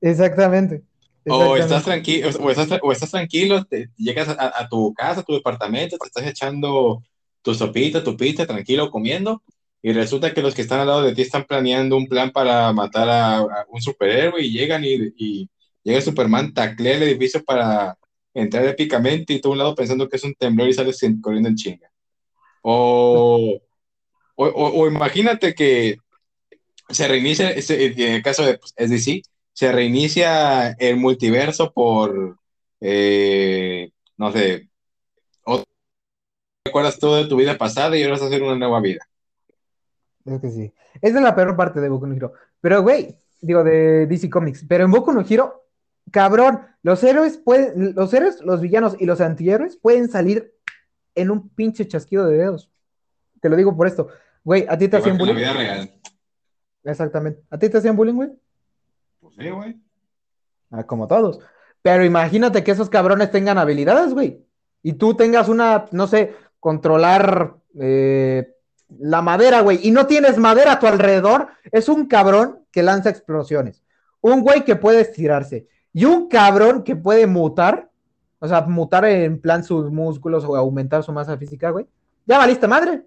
Exactamente. O estás tranquilo, o estás, tranquilo, te, llegas a, tu casa, a tu departamento, te estás echando tu sopita, tu pizza, tranquilo comiendo, y resulta que los que están al lado de ti están planeando un plan para matar a, un superhéroe y llegan y, y, llega Superman, taclea el edificio para entrar épicamente y todo un lado pensando que es un temblor y sales corriendo en chinga. O, o, imagínate que se reinicia, en el caso de pues, SDC, se reinicia el multiverso por, eh, no sé, o recuerdas todo de tu vida pasada y ahora vas a hacer una nueva vida. Es que sí. Esa es la peor parte de Boku no Hero. Pero, güey, digo, de DC Comics. Pero en Boku no Hero, cabrón, los héroes pueden, los héroes, los villanos y los antihéroes pueden salir en un pinche chasquido de dedos. Te lo digo por esto. Güey, ¿a ti te hacían bullying? En la vida real. Exactamente. ¿A ti te hacían bullying, güey? Pues sí, güey. Ah, como todos. Pero imagínate que esos cabrones tengan habilidades, güey. Y tú tengas una, no sé, controlar eh, la madera, güey. Y no tienes madera a tu alrededor. Es un cabrón que lanza explosiones. Un güey que puede estirarse. Y un cabrón que puede mutar. O sea, mutar en plan sus músculos o aumentar su masa física, güey. Ya valiste madre.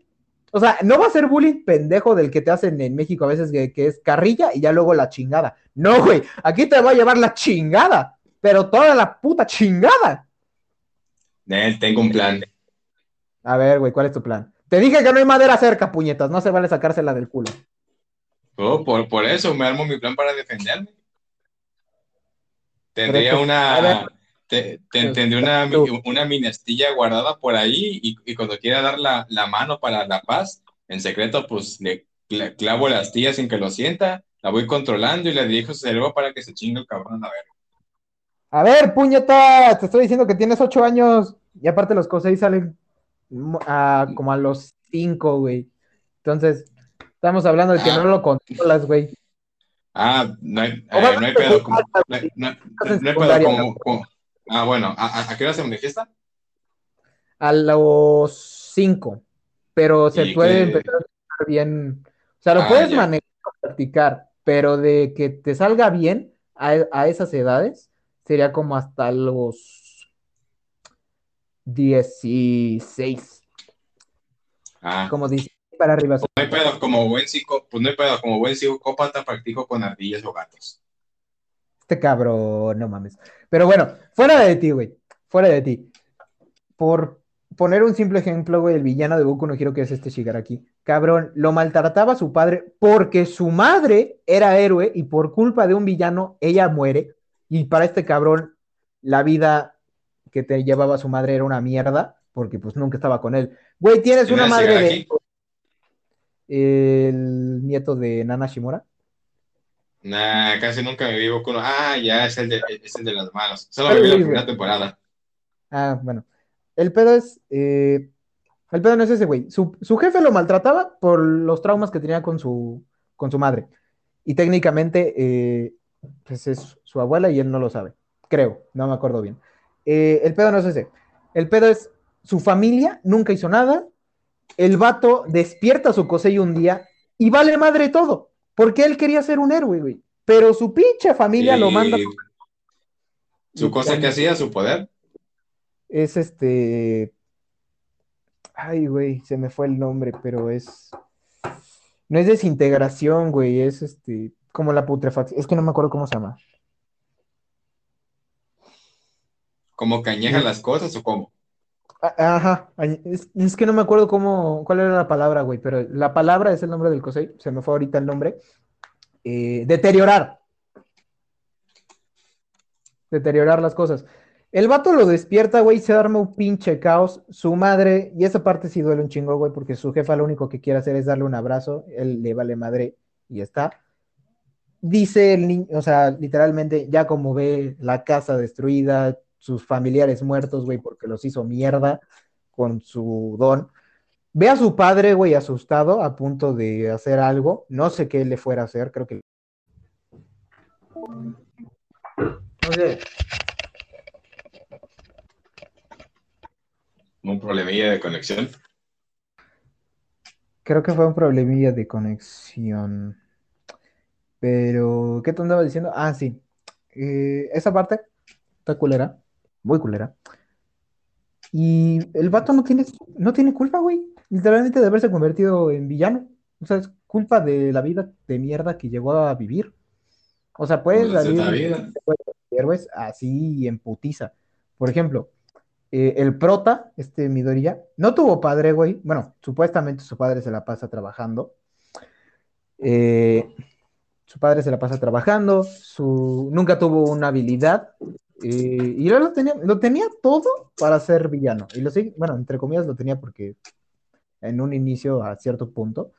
O sea, no va a ser bullying pendejo del que te hacen en México a veces que, es carrilla y ya luego la chingada. No, güey, aquí te va a llevar la chingada, pero toda la puta chingada. Nel, tengo un plan. A ver, güey, ¿cuál es tu plan? Te dije que no hay madera cerca, puñetas, no se vale sacársela del culo. Oh, por, por eso me armo mi plan para defenderme. Tendría una te, tendré una, una minestilla guardada por ahí y, cuando quiera dar la, mano para la paz, en secreto, pues le, clavo la astilla sin que lo sienta, la voy controlando y le dirijo su cerebro para que se chingue el cabrón a ver. A ver, puñeta, te estoy diciendo que tienes ocho años y aparte los cosas salen como a los cinco, güey. Entonces, estamos hablando de que no lo controlas, güey. Ah, no hay, eh, pedo como, no, hay pedo como, Ah, bueno, ¿a, qué hora se manifiesta? A los 5, pero se puede empezar a bien, o sea, lo ah, puedes manejar, practicar, pero de que te salga bien a, esas edades, sería como hasta los 16. Ah. Como dice, para arriba. Pues no hay pedo, como buen psico, pues no hay pedo, como buen psicópata practico con ardillas o gatos. Este cabrón, no mames. Pero bueno, fuera de ti, güey. Fuera de ti. Por poner un simple ejemplo, güey, el villano de Boku no quiero que es este Shigaraki. Cabrón, lo maltrataba a su padre porque su madre era héroe y por culpa de un villano ella muere. Y para este cabrón, la vida que te llevaba su madre era una mierda porque pues nunca estaba con él. Güey, tienes una madre de... El nieto de Nana Shimura. Nah, casi nunca me vivo con Ah, ya, es el de, es el de las manos. Solo me vi la primera temporada. Ah, bueno. El pedo es. Eh, el pedo no es ese, güey. Su, jefe lo maltrataba por los traumas que tenía con su, con su madre. Y técnicamente, eh, pues es su abuela y él no lo sabe. Creo, no me acuerdo bien. Eh, el pedo no es ese. El pedo es. Su familia nunca hizo nada. El vato despierta a su cosey un día y vale madre todo. Porque él quería ser un héroe, güey. Pero su pinche familia lo manda. ¿Su cosa que hacía, su poder? Es este. Ay, güey, se me fue el nombre, pero es. No es desintegración, güey, es este. Como la putrefacción. Es que no me acuerdo cómo se llama. ¿Cómo cañeja las cosas o cómo? Ajá, es, que no me acuerdo cómo, cuál era la palabra, güey, pero la palabra es el nombre del COSEI, se me fue ahorita el nombre. Eh, deteriorar. Deteriorar las cosas. El vato lo despierta, güey, se arma un pinche caos. Su madre, y esa parte sí duele un chingo, güey, porque su jefa lo único que quiere hacer es darle un abrazo. Él le vale madre y está. Dice el niño, o sea, literalmente, ya como ve la casa destruida, sus familiares muertos, güey, porque los hizo mierda con su don. Ve a su padre, güey, asustado, a punto de hacer algo. No sé qué le fuera a hacer, creo que. No sé. Un problemilla de conexión. Creo que fue un problemilla de conexión. Pero, ¿qué te andaba diciendo? Ah, sí. Eh, esa parte está culera. Muy culera. Y el vato no tiene, no tiene culpa, güey. Literalmente de haberse convertido en villano. O sea, es culpa de la vida de mierda que llegó a vivir. O sea, Pues, es la salir vida. de héroes así en putiza. Por ejemplo, eh, el prota, este Midoriya, no tuvo padre, güey. Bueno, supuestamente su padre se la pasa trabajando. Eh, su padre se la pasa trabajando, su... nunca tuvo una habilidad. Eh, y él lo tenía, lo tenía todo para ser villano. Y lo sigue, bueno, entre comillas lo tenía porque en un inicio a cierto punto,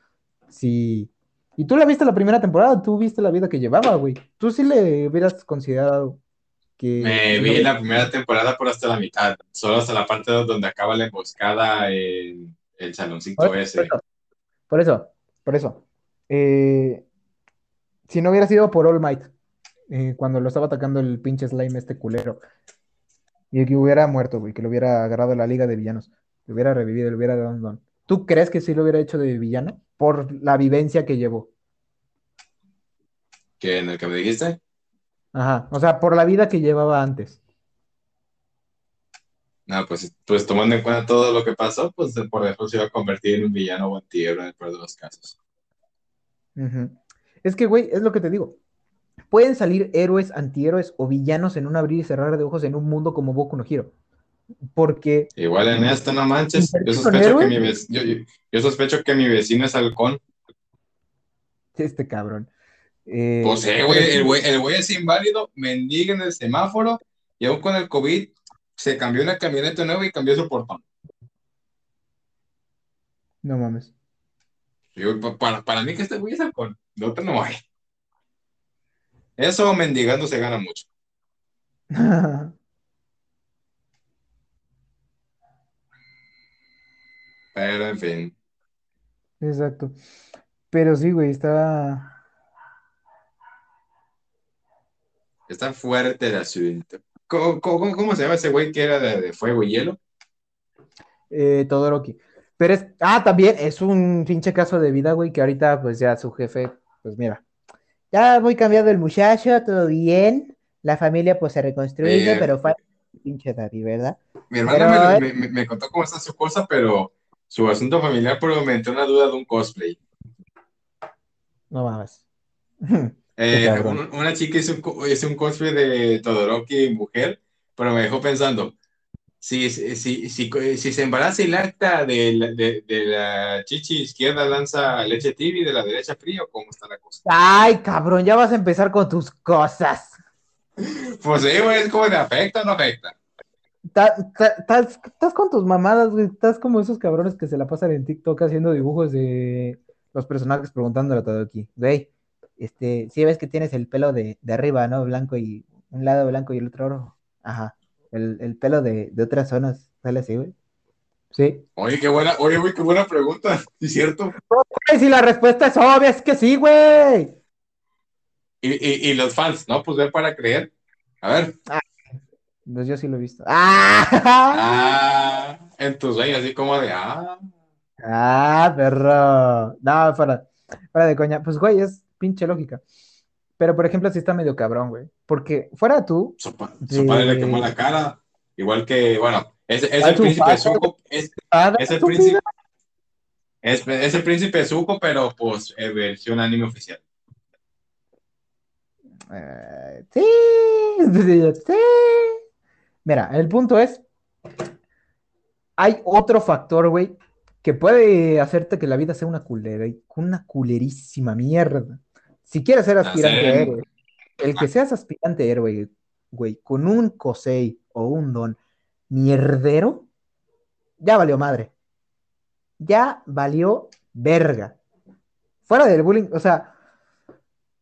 sí. Y tú la viste la primera temporada, tú viste la vida que llevaba, güey. Tú sí le hubieras considerado que... Me no- vi la primera temporada por hasta la mitad, solo hasta la parte donde acaba la emboscada en el saloncito Por ese. eso, por eso, por eso. Eh, si no hubiera sido por All Might, eh, cuando lo estaba atacando el pinche slime este culero, y que hubiera muerto, güey, que lo hubiera agarrado la liga de villanos, lo hubiera revivido, le hubiera dado un don. ¿Tú crees que sí lo hubiera hecho de villano? Por la vivencia que llevó. que en el que me dijiste. Ajá, o sea, por la vida que llevaba antes. No, pues, pues tomando en cuenta todo lo que pasó, pues por default se iba a convertir en un villano o antihéroe en el peor de los casos. Es que, güey, es lo que te digo. Pueden salir héroes, antihéroes o villanos en un abrir y cerrar de ojos en un mundo como Boku no Hero. Porque Igual en esta, no manches. Yo ¿Invertir con sospecho, que mi, vec- yo, yo- yo sospecho que mi vecino es halcón. este cabrón. eh, Pues, eh, güey, el güey, el güey es inválido, mendiga en el semáforo, y aún con el COVID se cambió una camioneta nueva y cambió su portón. No mames. Yo, pa- para, para mí que este güey es halcón, de otro no hay. Eso mendigando se gana mucho. Pero en fin, Exacto. Pero sí, güey, está. está fuerte el asunto. ¿Cómo, cómo- cómo se llama ese güey que era de, de fuego y hielo? Eh, Todoroki. Pero es. Ah, también es un pinche caso de vida, güey, que ahorita, pues ya su jefe, pues mira. Ya muy cambiado el muchacho, todo bien. La familia, pues se reconstruye, Eh, pero fue pinche Daddy, ¿verdad? Mi hermana Pero- me, me- me contó cómo está su cosa, pero su asunto familiar pero me entró una duda de un cosplay. No mames. Eh, un- una chica hizo un, co- hizo un cosplay de Todoroki mujer, pero me dejó pensando, si, si, si, si, si se embaraza y lacta de la, de, de la chichi izquierda lanza leche tibia y de la derecha frío, ¿cómo está la cosa? Ay, cabrón, ya vas a empezar con tus cosas. Pues sí, güey, es como de afecta o no afecta. Ta- ta- Estás con tus mamadas, güey. Estás como esos cabrones que se la pasan en TikTok haciendo dibujos de los personajes preguntándole a todo aquí. Güey, este, si ves que tienes el pelo de, de arriba, ¿no? Blanco y un lado blanco y el otro rojo. Ajá. El, el pelo de, de otras zonas sale así, güey. Sí. Oye, qué buena, oye, güey, qué buena pregunta, ¿sí ¿es cierto? Si la respuesta es obvia, es que sí, güey. Y, y, y los fans, ¿no? Pues ver para creer. A ver, Pues yo sí lo he visto. ¡Ah! ah, en tus sueños, así como de, ah, Ah, perro. No, fuera, fuera de coña. Pues, güey, es pinche lógica. Pero, por ejemplo, sí está medio cabrón, güey. Porque fuera tú, su, pa- su padre le quemó la cara, igual que, bueno, es, es el príncipe. Zuko, es, es el príncipe, es, es el príncipe Zuko, pero pues eh, versión anime oficial. Eh, sí, sí. Mira, el punto es, hay otro factor, güey, que puede hacerte que la vida sea una culera, una culerísima mierda. Si quieres ser aspirante a sé. héroe, el que seas aspirante a héroe, güey, con un cosei o un don mierdero, ya valió madre. Ya valió verga. Fuera del bullying, o sea,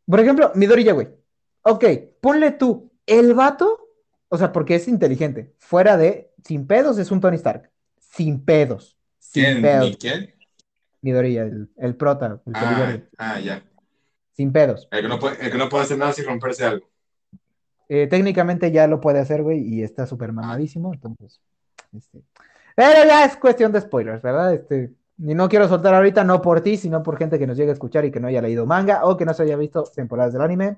Por ejemplo, Midoriya, güey. Ok, ponle tú, el vato, o sea, porque es inteligente, fuera de, sin pedos es un Tony Stark, sin pedos, sin ¿Quién? pedos. ¿Ni quién? Midoriya, el, el prota, el Ah, ah, ya. Sin pedos. El que, no puede, el que no puede hacer nada sin romperse algo. Eh, técnicamente ya lo puede hacer, güey, y está súper mamadísimo, entonces, este, pero ya es cuestión de spoilers, ¿verdad? Este, y no quiero soltar ahorita, no por ti, sino por gente que nos llegue a escuchar y que no haya leído manga o que no se haya visto temporadas del anime.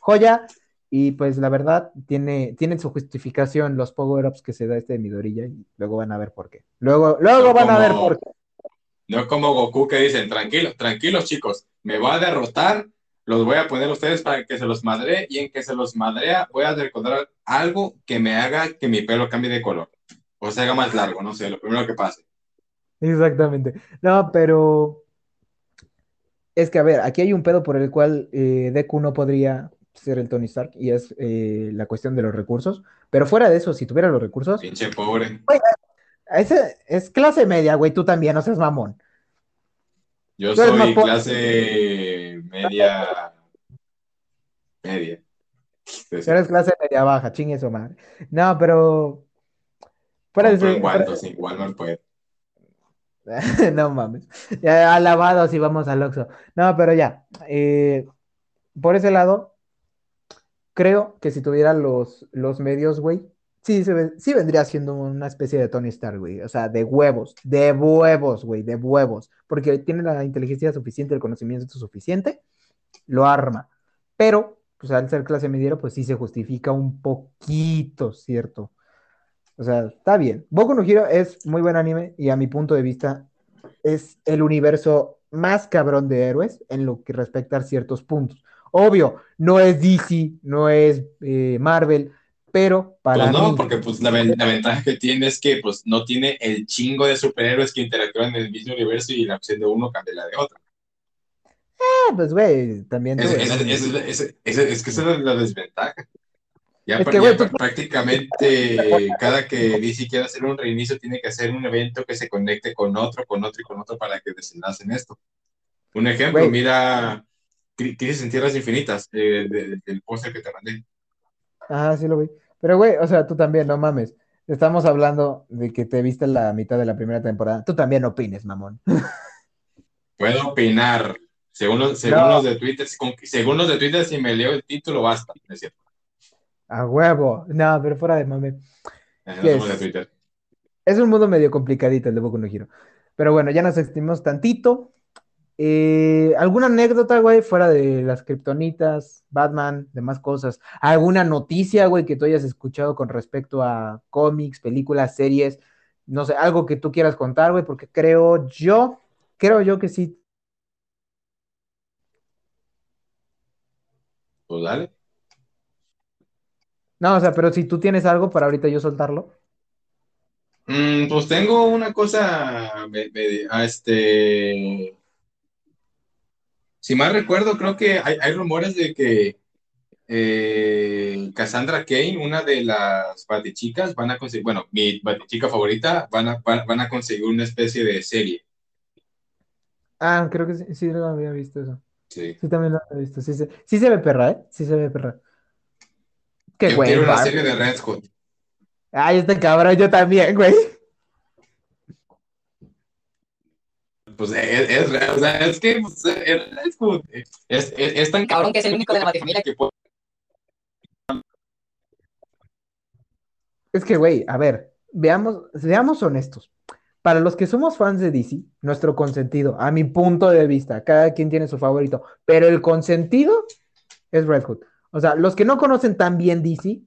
Joya, y pues la verdad, tiene, tienen su justificación los power-ups que se da este de Midorilla, y luego van a ver por qué. Luego, luego No van a ver por qué. No es como Goku que dicen, tranquilos, tranquilos chicos, me va a derrotar, los voy a poner a ustedes para que se los madre y en que se los madrea voy a recordar algo que me haga que mi pelo cambie de color o se haga más largo, no sé, lo primero que pase. Exactamente. No, pero es que, a ver, aquí hay un pedo por el cual eh, Deku no podría ser el Tony Stark y es eh, la cuestión de los recursos. Pero fuera de eso, si tuviera los recursos, Pinche pobre. ese es clase media, güey, tú también, no seas mamón. Yo soy clase media. Media. Sí, sí. Eres clase media baja, chingue su madre. No, pero fuera de en Walmart, sí, Walmart puede. no mames. Ya, alabados y vamos al Oxxo. No, pero ya. eh, por ese lado, creo que si tuviera los, los medios, güey, sí, sí vendría siendo una especie de Tony Stark, güey. O sea, de huevos, de huevos, güey, de huevos. Porque tiene la inteligencia suficiente, el conocimiento suficiente, lo arma. Pero, pues al ser clase mediera, pues sí se justifica un poquito, ¿cierto? O sea, está bien. Boku no Hero es muy buen anime y a mi punto de vista es el universo más cabrón de héroes en lo que respecta a ciertos puntos. Obvio, no es DC, no es eh, Marvel, pero para Pues no, mí, porque pues la, ven- la ventaja que tiene es que pues no tiene el chingo de superhéroes que interactúan en el mismo universo y la opción de uno cambia la de otro. ah, pues güey, también Es, tú, es- güey. es- es- es- es que esa es la desventaja. Ya, Es pa- que, ya güey, pa- tú- prácticamente cada que DC quiere hacer un reinicio tiene que hacer un evento que se conecte con otro, con otro y con otro para que desenlacen esto. Un ejemplo, mira Cri- Crisis en Tierras Infinitas, eh, de- del póster que te mandé. Ajá, sí lo vi. Pero güey, o sea, tú también, no mames. Estamos hablando de que te viste la mitad de la primera temporada. Tú también opines, mamón. Puedo opinar. Según los, según No. los de Twitter, con- según los de Twitter, si me leo el título, basta. Es cierto. A huevo. No, pero fuera de mame. No de. Es un mundo medio complicadito el de Boku no Hero. Pero bueno, ya nos extendimos tantito. Eh, ¿alguna anécdota, güey, fuera de las kriptonitas, Batman, demás cosas? ¿Alguna noticia, güey, que tú hayas escuchado con respecto a cómics, películas, series? No sé, algo que tú quieras contar, güey, porque creo yo, creo yo que sí. Pues dale. No, o sea, pero si tú tienes algo para ahorita yo soltarlo. Mm, pues tengo una cosa, me- me- a este, si mal recuerdo, creo que hay, hay rumores de que eh, Cassandra Kane, una de las batichicas, van a conseguir, bueno, mi batichica favorita, van a, van, van a conseguir una especie de serie. Ah, creo que sí, sí lo había visto eso. Sí. Sí, también lo había visto. Sí se, sí se ve perra, ¿eh? Sí se ve perra. Qué Yo güey. quiero una serie de Red Hood. Ay, este cabrón, yo también, güey. Pues es, es, o sea, es que pues, es. Es, es, tan cabrón que es el único de la Batifamilia que puede. Es que, güey, a ver, veamos, seamos honestos. Para los que somos fans de DC, nuestro consentido, a mi punto de vista, cada quien tiene su favorito, pero el consentido es Red Hood. O sea, los que no conocen tan bien DC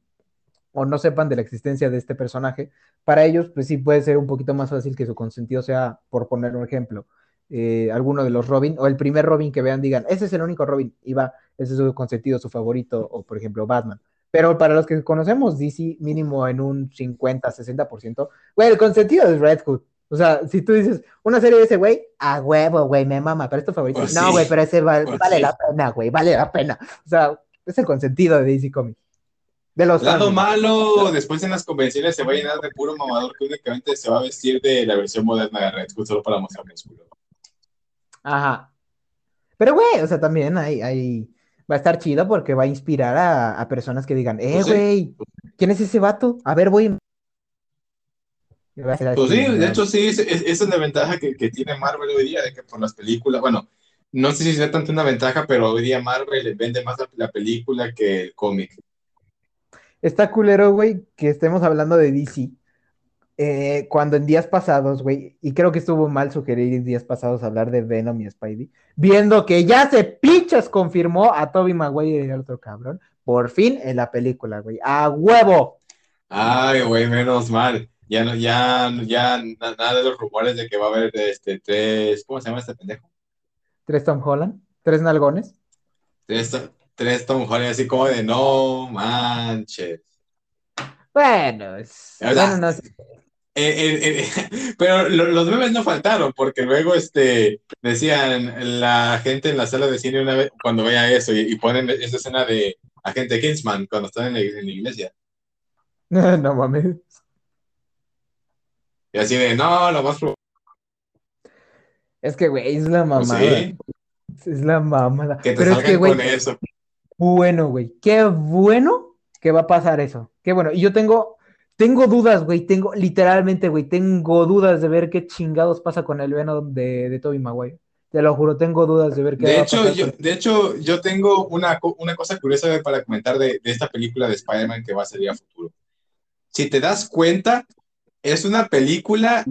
o no sepan de la existencia de este personaje, para ellos, pues sí puede ser un poquito más fácil que su consentido sea, por poner un ejemplo, eh, alguno de los Robin, o el primer Robin que vean, digan, ese es el único Robin, y va, ese es su consentido, su favorito, o por ejemplo, Batman. Pero para los que conocemos DC, mínimo en un 50, 60%, güey, el consentido es Red Hood. O sea, si tú dices una serie de ese güey, a huevo, güey, me mama, pero es tu favorito. Pues no, sí. güey, pero ese va- Pues vale sí. la pena, güey, vale la pena. O sea, es el consentido de DC Comics. De los Lado fans. malo, después en las convenciones se va a llenar de puro mamador que únicamente se va a vestir de la versión moderna de Red Hood solo para mostrar músculo. Ajá. Pero, güey, o sea, también hay, hay, va a estar chido porque va a inspirar a, a personas que digan, eh, Pues sí. güey, ¿quién es ese vato? A ver, voy. Pues así, sí, de hecho sí, es, es- esa es la ventaja que, que tiene Marvel hoy día, de que por las películas, bueno, no sé si sea tanto una ventaja, pero hoy día Marvel le vende más la, la película que el cómic. Está culero, güey, que estemos hablando de DC. eh, cuando en días pasados, güey, y creo que estuvo mal sugerir en días pasados hablar de Venom y Spidey, viendo que ya se pinches confirmó a Toby Maguire y el otro cabrón, por fin en la película, güey. ¡A huevo! Ay, güey, menos mal. Ya no, ya, ya na- nada de los rumores de que va a haber este tres, ¿cómo se llama este pendejo? Tres Tom Holland, tres nalgones. Tres, tres Tom Holland, así como de no manches. Bueno, es... O sea, bueno, no sé. Eh, eh, eh, pero lo- los memes no faltaron, porque luego este, decían la gente en la sala de cine una vez, cuando vea eso y, y ponen esa escena de agente Kingsman cuando están en la, en la iglesia. no mames. Y así de, no, lo más. Es que, güey, es la Pues mamada. sí, Es la mamada. que te Pero es que, güey, con eso. Bueno, güey. Qué bueno que va a pasar eso. Qué bueno. Y yo tengo, tengo dudas, güey. Tengo, literalmente, güey, tengo dudas de ver qué chingados pasa con el Venom de, de Tobey Maguire. Te lo juro, tengo dudas de ver qué De va a hecho, pasar yo, de hecho, yo tengo una, una cosa curiosa para comentar de, de esta película de Spider-Man que va a salir a futuro. Si te das cuenta, es una película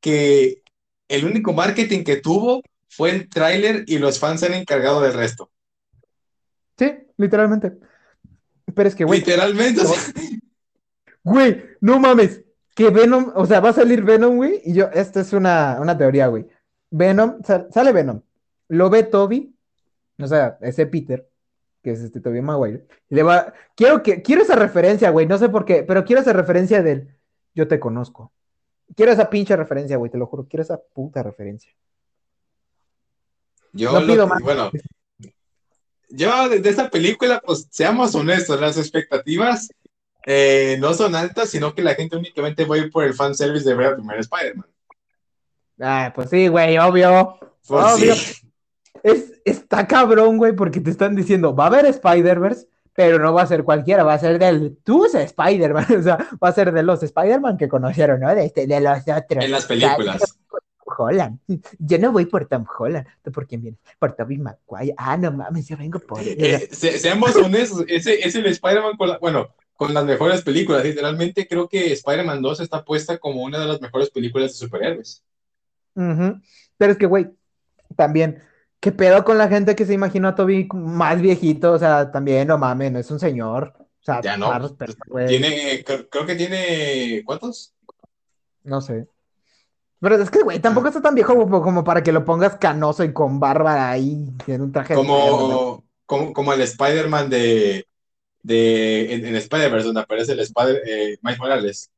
que el único marketing que tuvo fue el tráiler y los fans se han encargado del resto. Sí, literalmente. Pero es que, güey, Literalmente, güey, no mames. Que Venom, o sea, va a salir Venom, güey. Y yo, esta es una, una teoría, güey. Venom, sal- sale Venom. Lo ve Toby, o sea, ese Peter, que es este Toby Maguire. Le va. Quiero que, quiero esa referencia, güey. No sé por qué, pero quiero esa referencia del yo te conozco. Quiero esa pinche referencia, güey, te lo juro. Quiero esa puta referencia. yo No pido más. bueno, yo de, de esta película, pues seamos honestos, las expectativas eh, no son altas, sino que la gente únicamente va a ir por el fanservice de ver al primer Spider-Man. Ah, pues sí, güey, obvio. Pues Obvio. sí. Es, está cabrón, güey, porque te están diciendo, va a haber Spider-Verse, pero no va a ser cualquiera, va a ser del tus Spider-Man, o sea, va a ser de los Spider-Man que conocieron, ¿no? De, este, de los otros. En las películas. Holland. Yo no voy por Tom Holland. ¿Tú por quién vienes? Por Tobey Maguire. Ah, no mames, yo vengo por... Eh, se- seamos honestos, ese es el Spider-Man con la- bueno, con las mejores películas. Literalmente creo que Spider-Man 2 está puesta como una de las mejores películas de superhéroes. Ujú. Pero es que, güey, también, ¿qué pedo con la gente que se imaginó a Toby más viejito? O sea, también, no mames, no es un señor. O sea, Ya no. respeto. Tiene, creo que tiene, ¿cuántos? No sé. Pero es que, güey, tampoco está tan viejo como, como para que lo pongas canoso y con barba ahí en un traje de Spider-Man, ¿no? Como, como, como el Spider-Man de, de en, en Spider-Verse, donde aparece el Spider, eh, Miles Morales.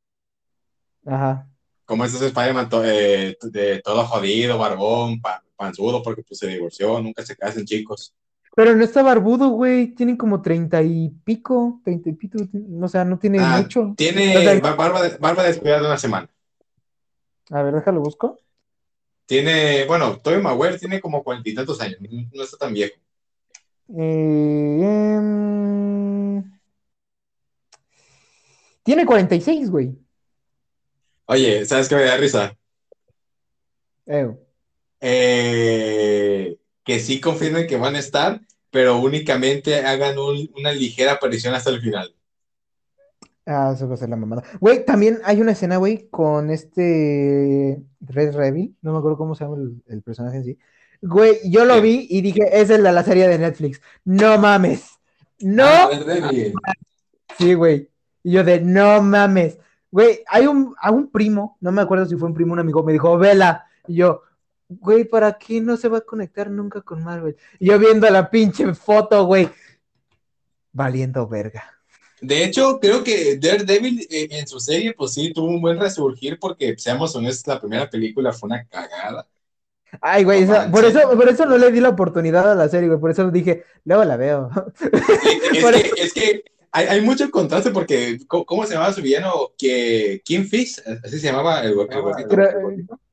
Ajá. Como ese Spider-Man to- eh, de todo jodido, barbón, pa- panzudo, porque pues se divorció, nunca se casan chicos. Pero no está barbudo, güey. Tiene como treinta y pico, treinta y pico. O sea, no tiene Ah, mucho. Tiene O sea, ba- barba, de- barba descuidada de una semana. A ver, déjalo busco. Tiene, bueno, Tobey Maguire tiene como cuarenta y tantos años, no está tan viejo. Eh, em, Tiene 46, güey. Oye, ¿sabes qué me da risa? Eh, Eh, que sí confirmen que van a estar, pero únicamente hagan un- una ligera aparición hasta el final. Ah, eso va a ser la mamada. Güey, también hay una escena, güey, con este Red Revil. No me acuerdo cómo se llama el, el personaje en sí. Güey, yo lo vi y dije, esa es la, la serie de Netflix. No mames. No. Ah. Sí, güey. Y yo de, no mames. Güey, hay un, a un primo, no me acuerdo si fue un primo o un amigo, me dijo, vela. Y yo, güey, ¿para qué no se va a conectar nunca con Marvel? Y yo viendo la pinche foto, güey. Valiendo verga. De hecho, creo que Daredevil eh, en su serie, pues sí, tuvo un buen resurgir porque, seamos honestos, la primera película fue una cagada. Ay, güey, No esa- por, eso, por eso no le di la oportunidad a la serie, güey. Por eso dije, luego la veo. Es que, es que hay, hay mucho contraste porque, ¿cómo, cómo se llamaba su villano? Que, Kim Fish, así se llamaba el, el gordito. Creo,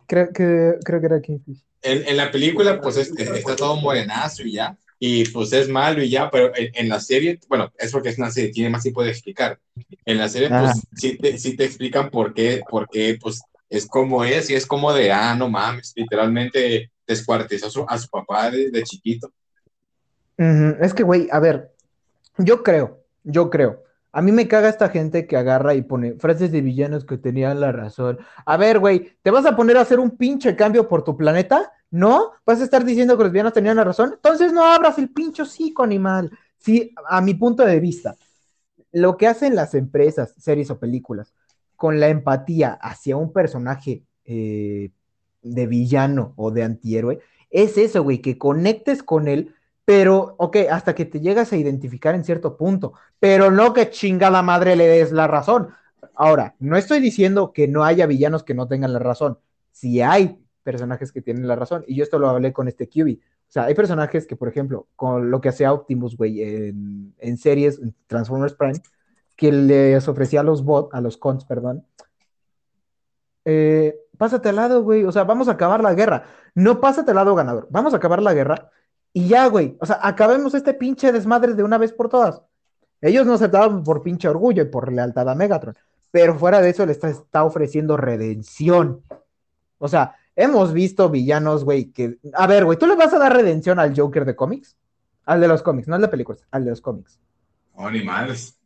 creo que, creo que era Kingfish. En, en la película, pues es- está todo morenazo y ya. Y pues es malo y ya, pero en, la serie, bueno, es porque es una serie, tiene más tiempo de explicar. En la serie, pues sí te, sí te explican por qué, por qué, pues es como es y es como de, ah, no mames, literalmente descuartizó a su, a su papá de, chiquito. Es que, güey, a ver, yo creo, yo creo. A mí me caga esta gente que agarra y pone frases de villanos que tenían la razón. A ver, güey, ¿te vas a poner a hacer un pinche cambio por tu planeta? ¿No? ¿Vas a estar diciendo que los villanos tenían la razón? Entonces no abras el pincho psico, animal. Sí, a mi punto de vista, lo que hacen las empresas, series o películas, con la empatía hacia un personaje eh, de villano o de antihéroe, es eso, güey, que conectes con él, pero, ok, hasta que te llegas a identificar en cierto punto, pero no que chingada madre le des la razón. Ahora, no estoy diciendo que no haya villanos que no tengan la razón. Si hay personajes que tienen la razón, y yo esto lo hablé con este QB. O sea, hay personajes que, por ejemplo, con lo que hacía Optimus, güey, en, en series, Transformers Prime, que les ofrecía a los bots, a los cons, perdón. Eh, pásate al lado, güey. O sea, vamos a acabar la guerra. No pásate al lado ganador. Vamos a acabar la guerra y ya, güey. O sea, acabemos este pinche desmadre de una vez por todas. Ellos no aceptaban por pinche orgullo y por lealtad a Megatron. Pero fuera de eso, le está, está ofreciendo redención. O sea, hemos visto villanos, güey, que. A ver, güey, ¿tú le vas a dar redención al Joker de cómics? Al de los cómics, no al de películas, al de los cómics. Oh, ni madres.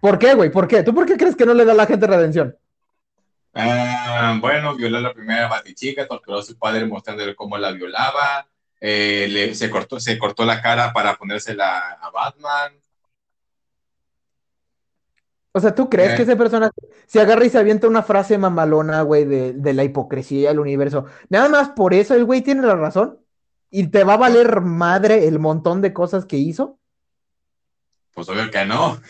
¿Por qué, güey? ¿Por qué? ¿Tú por qué crees que no le da a la gente redención? Ah, bueno, violó a la primera batichica, torturó a su padre mostrándole cómo la violaba, eh, se, cortó, se cortó la cara para ponérsela a Batman. O sea, ¿tú crees que esa persona se agarra y se avienta una frase mamalona, güey, de, de la hipocresía del universo? Nada más por eso el güey tiene la razón y te va a valer madre el montón de cosas que hizo. Pues obvio que no.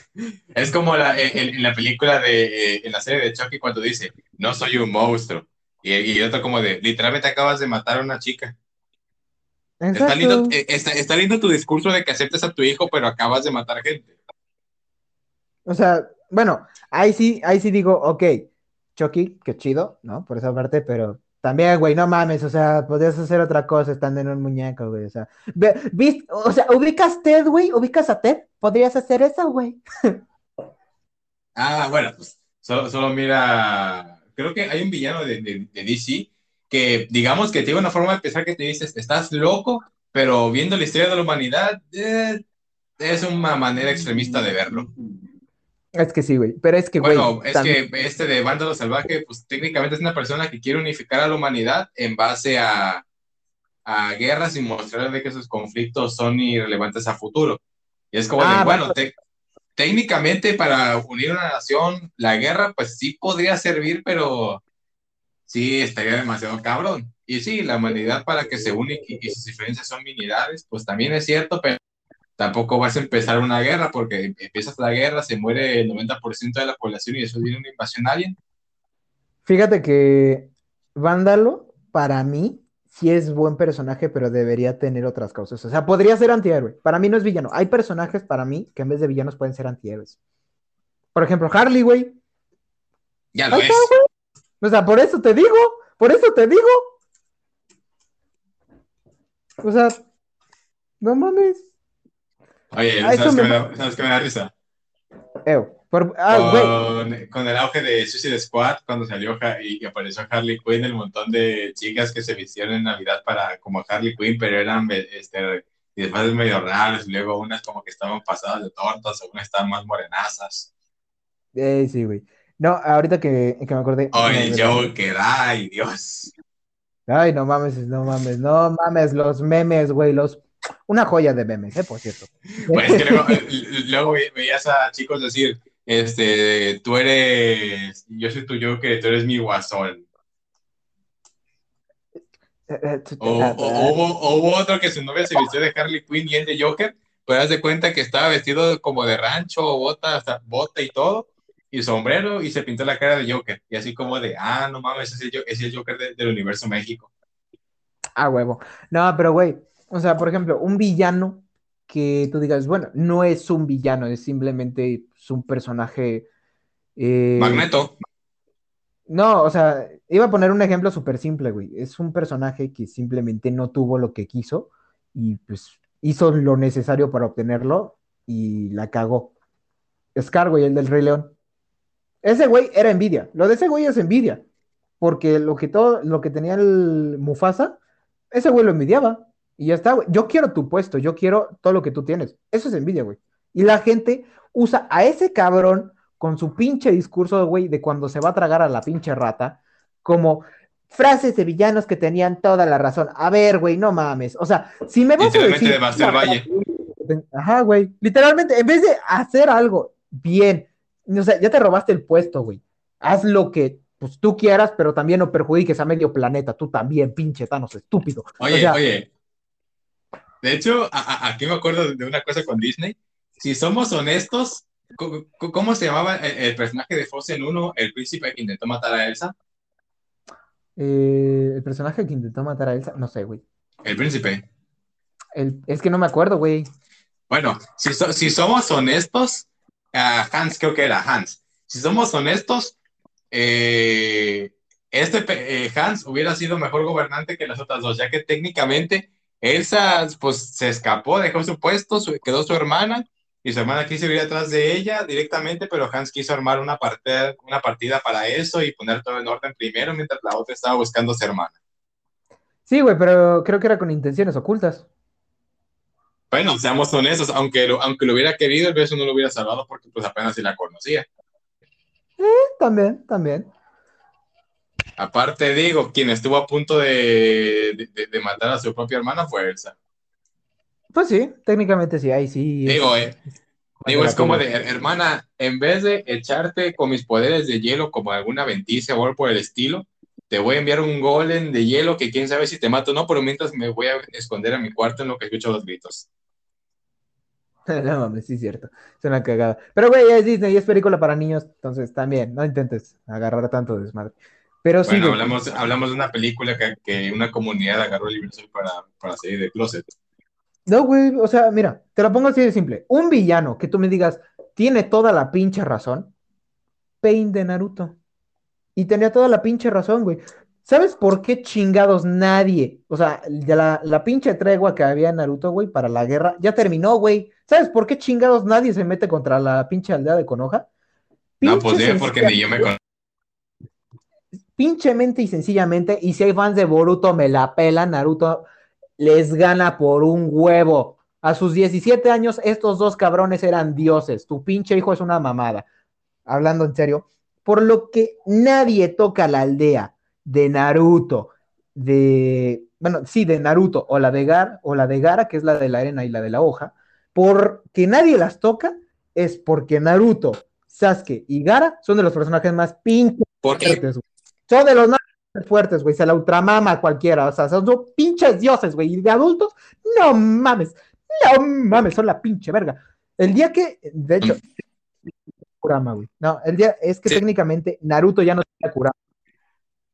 Es como la, en, la película de, eh, en la serie de Chucky cuando dice, no soy un monstruo. Y, y otro como de, literalmente acabas de matar a una chica. Está lindo, eh, está, lindo, tu discurso de que aceptes a tu hijo, pero acabas de matar gente. O sea, bueno, ahí sí, ahí sí digo, ok, Chucky, qué chido, ¿no? Por esa parte, pero también, güey, no mames, o sea, podrías hacer otra cosa estando en un muñeco, güey, o sea, ¿viste? O sea, ubicas Ted, güey, ubicas a Ted, podrías hacer eso, güey. ah, bueno, pues solo, mira, creo que hay un villano de, de, DC que, digamos que tiene una forma de pensar que te dices, estás loco, pero viendo la historia de la humanidad, eh, es una manera extremista de verlo. Es que sí, güey. Pero es que, güey. Bueno, es que este de Vándalo Salvaje, pues técnicamente es una persona que quiere unificar a la humanidad en base a, a guerras y mostrarle que esos conflictos son irrelevantes a futuro. Y es como, de, ah, bueno, técnicamente para unir una nación, la guerra, pues sí podría servir, pero sí estaría demasiado cabrón. Y sí, la humanidad para que se une y, y sus diferencias son minidades, pues también es cierto, pero tampoco vas a empezar una guerra porque empiezas la guerra, se muere el 90% de la población y eso tiene una invasión a alguien. Fíjate que Vándalo, para mí, sí es buen personaje, pero debería tener otras causas. O sea, podría ser antihéroe. Para mí no es villano. Hay personajes para mí que en vez de villanos pueden ser antihéroes. Por ejemplo, Harley, güey. Ya lo es. o sea, por eso te digo, por eso te digo. O sea, no mames. Oye, ¿sabes, qué me... da, risa? Ah, con, el auge de Suicide Squad, cuando salió y apareció Harley Quinn, el montón de chicas que se vistieron en Navidad para como Harley Quinn, pero eran este, después medio raros, y luego unas como que estaban pasadas de tortas, o unas estaban más morenazas. Eh, sí, güey. No, ahorita que, que me acordé. Oye, Joker, ay, Dios. Ay, no mames, no mames, no mames, los memes, güey, los una joya de memes, ¿eh? por cierto. Bueno, es que luego, veías a chicos decir, este, tú eres, yo soy tu que tú eres mi guasón. O, hubo, otro que su novia se vistió de Harley Quinn y él de Joker, pero haz de cuenta que estaba vestido como de rancho, bota, hasta bota y todo, y sombrero, y se pintó la cara de Joker. Y así como de, ah, no mames, ese es el, Joker del universo México. Ah, huevo. No, pero güey, o sea, por ejemplo, un villano que tú digas, bueno, no es un villano, es simplemente un personaje. Eh, Magneto. No, o sea, iba a poner un ejemplo súper simple, güey. Es un personaje que simplemente no tuvo lo que quiso y pues hizo lo necesario para obtenerlo y la cagó. Scar, güey, el del Rey León. Ese güey era envidia. Lo de ese güey es envidia. Porque lo que todo, lo que tenía el Mufasa, ese güey lo envidiaba. Y ya está, güey. Yo quiero tu puesto, yo quiero todo lo que tú tienes. Eso es envidia, güey. Y la gente usa a ese cabrón con su pinche discurso, güey, de cuando se va a tragar a la pinche rata, como frases de villanos que tenían toda la razón. A ver, güey, no mames. O sea, si me vas a decir... de Bastel Valle. Ajá, güey. Literalmente, en vez de hacer algo bien, o sea, ya te robaste el puesto, güey. Haz lo que pues, tú quieras, pero también no perjudiques a medio planeta. Tú también, pinche Thanos, estúpido. Oye, O sea, oye. De hecho, a- a- aquí me acuerdo de una cosa con Disney. Si somos honestos, ¿cómo se llamaba el, el personaje de Frozen 1, el príncipe que intentó matar a Elsa? eh, el personaje que intentó matar a Elsa, no sé, güey. El príncipe. El- es que no me acuerdo, güey. Bueno, si, so- si somos honestos, ah, Hans, creo que era Hans. Si somos honestos, eh, este eh, Hans hubiera sido mejor gobernante que las otras dos, ya que técnicamente Elsa pues se escapó, dejó su puesto, su- quedó su hermana y su hermana quiso ir atrás de ella directamente, pero Hans quiso armar una partida, una partida para eso y poner todo en orden primero, mientras la otra estaba buscando a su hermana. Sí, güey, pero creo que era con intenciones ocultas. Bueno, seamos honestos, aunque lo, aunque lo hubiera querido, el beso no lo hubiera salvado porque pues apenas si la conocía. También, también. Aparte, digo, quien estuvo a punto de, de- de matar a su propia hermana fue Elsa. Pues sí, técnicamente sí, ahí sí. Digo, es- eh, digo, es como de, hermana, en vez de echarte con mis poderes de hielo como alguna venticia o algo por el estilo, te voy a enviar un golem de hielo que quién sabe si te mato o no, pero mientras me voy a esconder a mi cuarto en lo que escucho los gritos. No mames, sí es cierto. Es una cagada. Pero, güey, es Disney y es película para niños, entonces también, no intentes agarrar tanto desmadre. Pero sí, Bueno, hablamos, hablamos de una película que, que una comunidad agarró el Universal para, para salir del closet. No, güey, o sea, mira, te lo pongo así de simple. Un villano que tú me digas, tiene toda la pinche razón, Pain de Naruto. Y tenía toda la pinche razón, güey. ¿Sabes por qué chingados nadie? O sea, ya la, la pinche tregua que había en Naruto, güey, para la guerra, ya terminó, güey. ¿Sabes por qué chingados nadie se mete contra la pinche aldea de Konoha? No, pues bien, porque ni yo me conozco. Pinchemente y sencillamente, y si hay fans de Boruto, me la pelan, Naruto les gana por un huevo. A sus 17 años, estos dos cabrones eran dioses. Tu pinche hijo es una mamada. Hablando en serio, por lo que nadie toca la aldea de Naruto, de, bueno, sí, de Naruto, o la de Gar, o la de Gara, que es la de la arena y la de la hoja, porque nadie las toca, es porque Naruto, Sasuke y Gara son de los personajes más pinches Porque fuertes. Son de los más fuertes, güey. Se la ultramama cualquiera. O sea, son, pinches dioses, güey. Y de adultos, no mames. No mames, son la pinche verga. El día que, de hecho, Kurama, güey. No, el día es que Sí. técnicamente Naruto ya no tiene a Kurama.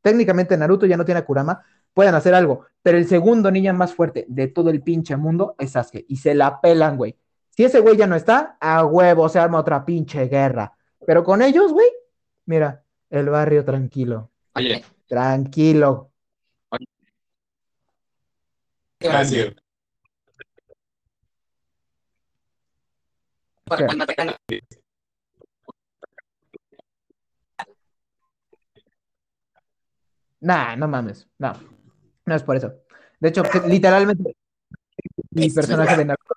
Técnicamente Naruto ya no tiene a Kurama. Pueden hacer algo. Pero el segundo ninja más fuerte de todo el pinche mundo es Sasuke. Y se la pelan, güey. Si ese güey ya no está, a huevo se arma otra pinche guerra. Pero con ellos, güey, mira, el barrio tranquilo. Oye, Tranquilo. gracias. Nah, no mames. No. No es por eso. De hecho, literalmente, mi personaje de Naruto.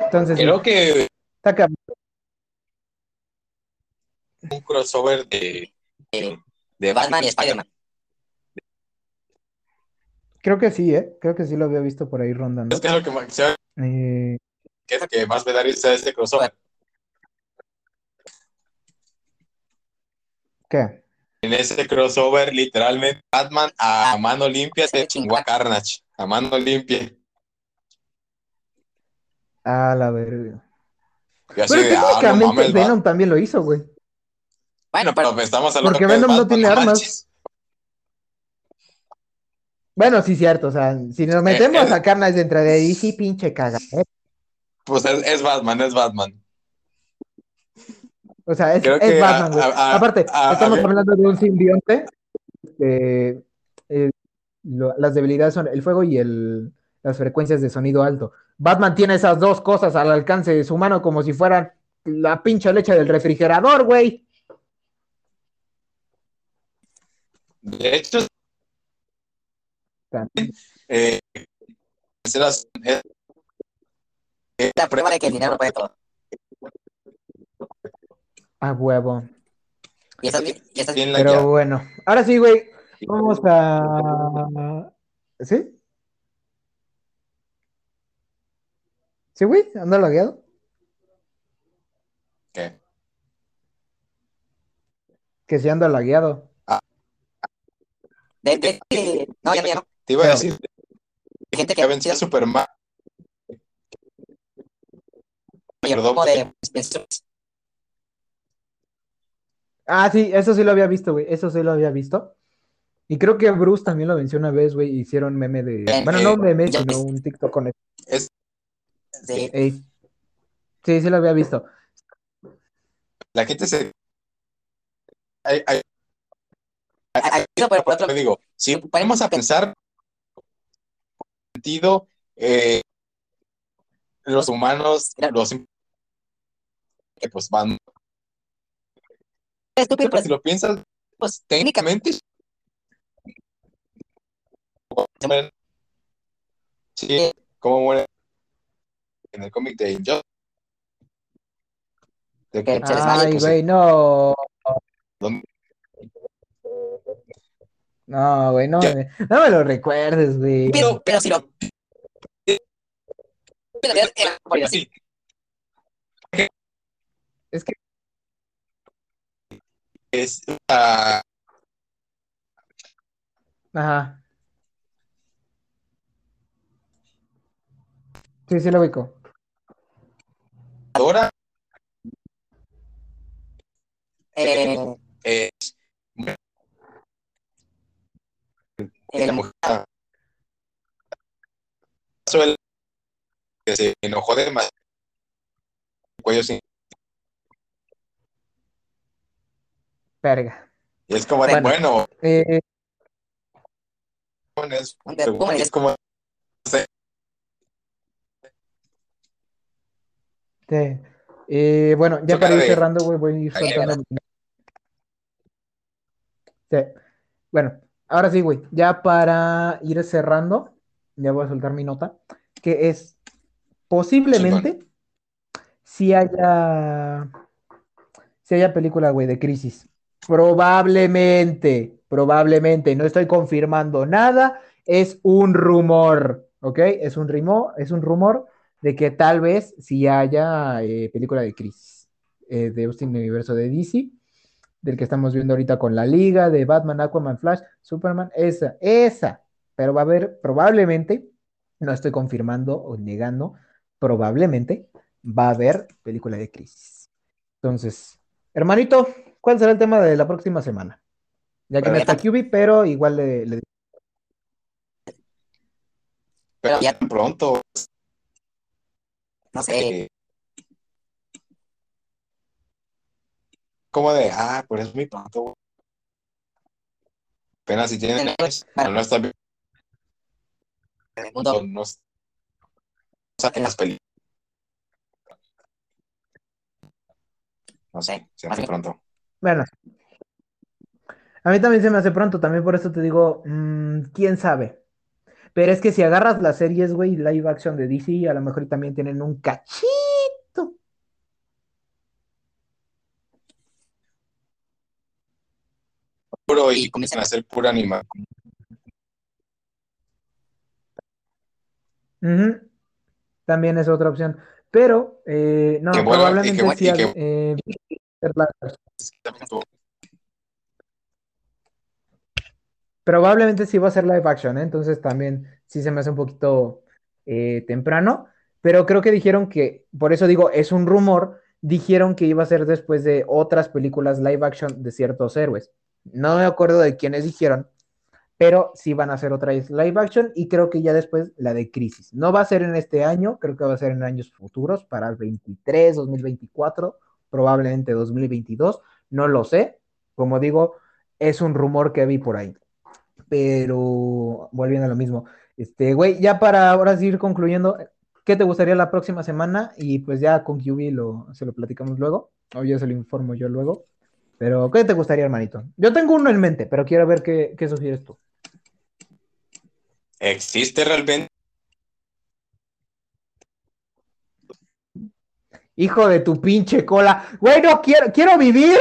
Entonces, Creo que está un crossover de, de Batman y Spider-Man. creo que sí, ¿eh? Creo que sí lo había visto por ahí rondando. Es que es lo que más, ¿sabes Eh, qué es lo que más me da risa este crossover. ¿Qué? En ese crossover, literalmente, Batman a mano limpia se chingó a Carnage. A mano limpia. A la verga. Pero ah, no técnicamente mames, Venom va. también lo hizo, güey. Bueno, pero estamos hablando Porque Venom no tiene armas. manches. Bueno, sí, cierto. O sea, si nos metemos eh. a Carnage dentro de DC, pinche caga. ¿eh? Pues es, es Batman, es Batman. O sea, es, Batman, güey. Aparte, a- estamos a- hablando de un simbionte. eh, eh, las debilidades son el fuego y el, las frecuencias de sonido alto. Batman tiene esas dos cosas al alcance de su mano como si fueran la pinche leche del refrigerador, güey. De hecho, eh, es la- es- es La prueba de que el dinero puede todo. A huevo. Y eso, y eso es bien la Pero ya- bueno, ahora sí, güey. Vamos a. ¿Sí? ¿Sí, güey? ¿Anda lagueado? ¿qué? Que sí anda lagueado. de, de- de- no, ya ya no. Te iba a decir gente que que vencía a Superman. Perdón. Ah, sí, eso sí lo había visto, güey. Eso sí lo había visto. Y creo que Bruce también lo venció una vez, güey. Hicieron meme de. Eh, Bueno, eh, no meme, ya sino un TikTok con eso. Sí. Sí, sí lo había visto. La gente se. Hay- hay- Hay- hay- pero por otro me digo, si ponemos a pensar sentido, eh, los humanos, los que pues van, estúpido, si pues, lo piensas, pues técnicamente sí, como muere en el cómic de Injustice. De que, desmaya, Ay, pues, güey, no. ¿dónde? No, güey, no, me- no me lo recuerdes, güey. Pero, pero si lo. Es que, es ah, ajá. Sí, sí lo ubico. ahora Eh, eh, la mujer se enojó cuello sin Verga. y es como de, Bueno. bueno, Eh, es, ¿Cómo es como sí. Eh, bueno, ya para ir cerrando, güey, voy a ir soltando. Sí. Bueno, ahora sí, güey, ya para ir cerrando, ya voy a soltar mi nota, que es posiblemente si haya, si haya película, güey, de crisis. Probablemente, probablemente, no estoy confirmando nada, es un rumor, ¿ok? Es un rumor, es un rumor de que tal vez si haya eh, película de crisis eh, de Austin Universo de DC, del que estamos viendo ahorita con la Liga, de Batman, Aquaman, Flash, Superman, esa, esa, pero va a haber probablemente, no estoy confirmando o negando, probablemente va a haber película de crisis. Entonces, hermanito, ¿cuál será el tema de la próxima semana? Ya que no está QB, pero igual le, le- pero ya pronto no sé. como de ah pues es muy pronto apenas si tienen no, no está bien. En el mundo. no, no salen las películas no sé se hace pronto. Bueno, a mí también se me hace pronto, también por eso te digo, mm, quién sabe. Pero es que si agarras las series, güey, live action de DC, a lo mejor también tienen un cachito. puro y comienzan a hacer pura animación. También es otra opción. Pero, eh, no, bueno, probablemente y que bueno, eh, ser la- Probablemente sí va a ser live action, ¿eh? Entonces también sí se me hace un poquito eh, temprano, pero creo que dijeron que, por eso digo, es un rumor, dijeron que iba a ser después de otras películas live action de ciertos héroes. No me acuerdo de quiénes dijeron, pero sí van a hacer otra live action y creo que ya después la de Crisis. No va a ser en este año, creo que va a ser en años futuros, para el 23, 2024, probablemente 2022, no lo sé. Como digo, es un rumor que vi por ahí. Pero volviendo a lo mismo, este, güey, ya para ahora sí ir concluyendo, ¿qué te gustaría la próxima semana? Y pues ya con QB lo, se lo platicamos luego, o yo se lo informo yo luego. Pero, ¿qué te gustaría, hermanito? Yo tengo uno en mente, pero quiero ver qué, qué sugieres tú. ¿Existe realmente? Hijo de tu pinche cola. Güey, no quiero, quiero vivir.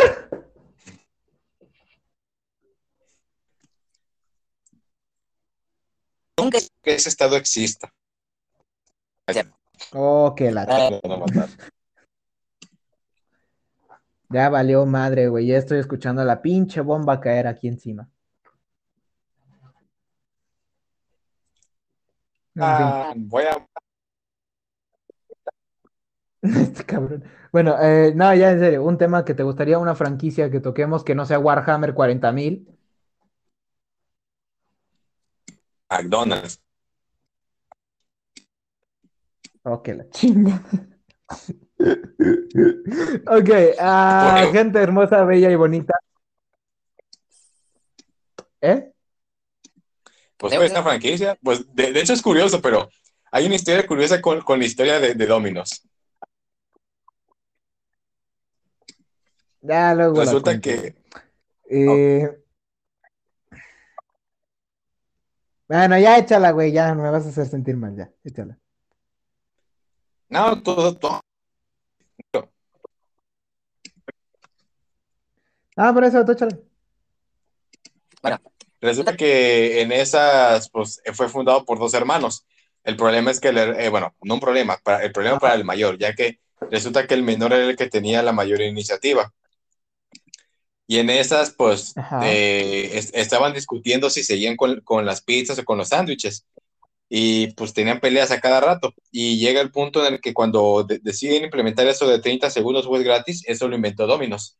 Nunca que ese estado exista. Oh, que la... matar. Ya valió madre, güey. Ya estoy escuchando la pinche bomba caer aquí encima. Ah, voy a Este cabrón. Bueno, eh, no, ya en serio, un tema que te gustaría, una franquicia que toquemos que no sea Warhammer 40.000. McDonald's. Que la chinga. Ok, ah, Bueno. gente hermosa, bella y bonita. ¿Eh? Pues fue esta franquicia. Pues de, de hecho es curioso, pero hay una historia curiosa con, con la historia de, de Domino's. Ya luego Resulta que Eh, Bueno, ya échala, güey, ya me vas a hacer sentir mal, ya, échala. no, todo, todo. Ah, por eso, tú échala. Resulta que en esas, pues fue fundado por dos hermanos. El problema es que, el eh, bueno, no un problema, para, el problema para el mayor, ya que resulta que el menor era el que tenía la mayor iniciativa. Y en esas, pues, eh, es- estaban discutiendo si seguían con, con las pizzas o con los sándwiches. Y pues tenían peleas a cada rato. Y llega el punto en el que cuando de- deciden implementar eso de 30 segundos juez gratis, eso lo inventó Domino's.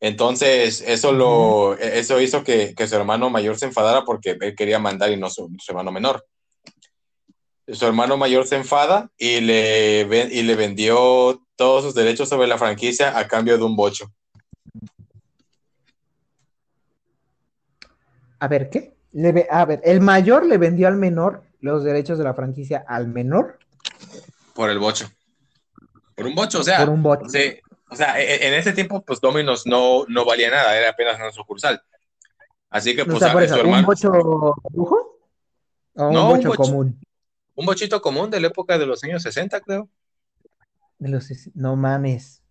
Entonces, eso lo, eso hizo que, que su hermano mayor se enfadara porque él quería mandar y no su, su hermano menor. Su hermano mayor se enfada y le, y le vendió todos sus derechos sobre la franquicia a cambio de un bocho. A ver, ¿qué? Le ve- a ver, el mayor le vendió al menor los derechos de la franquicia al menor Por el bocho. Por un bocho, o sea, por un bot. sí, o sea, e- e- en ese tiempo, pues Domino's no, no valía nada, era apenas una sucursal. Así que, O pues, sea, a- por su eso, ¿un hermano, bocho lujo? ¿O un No, un bocho bocho. común? un bochito común de la época de los años 60, creo. De los no mames.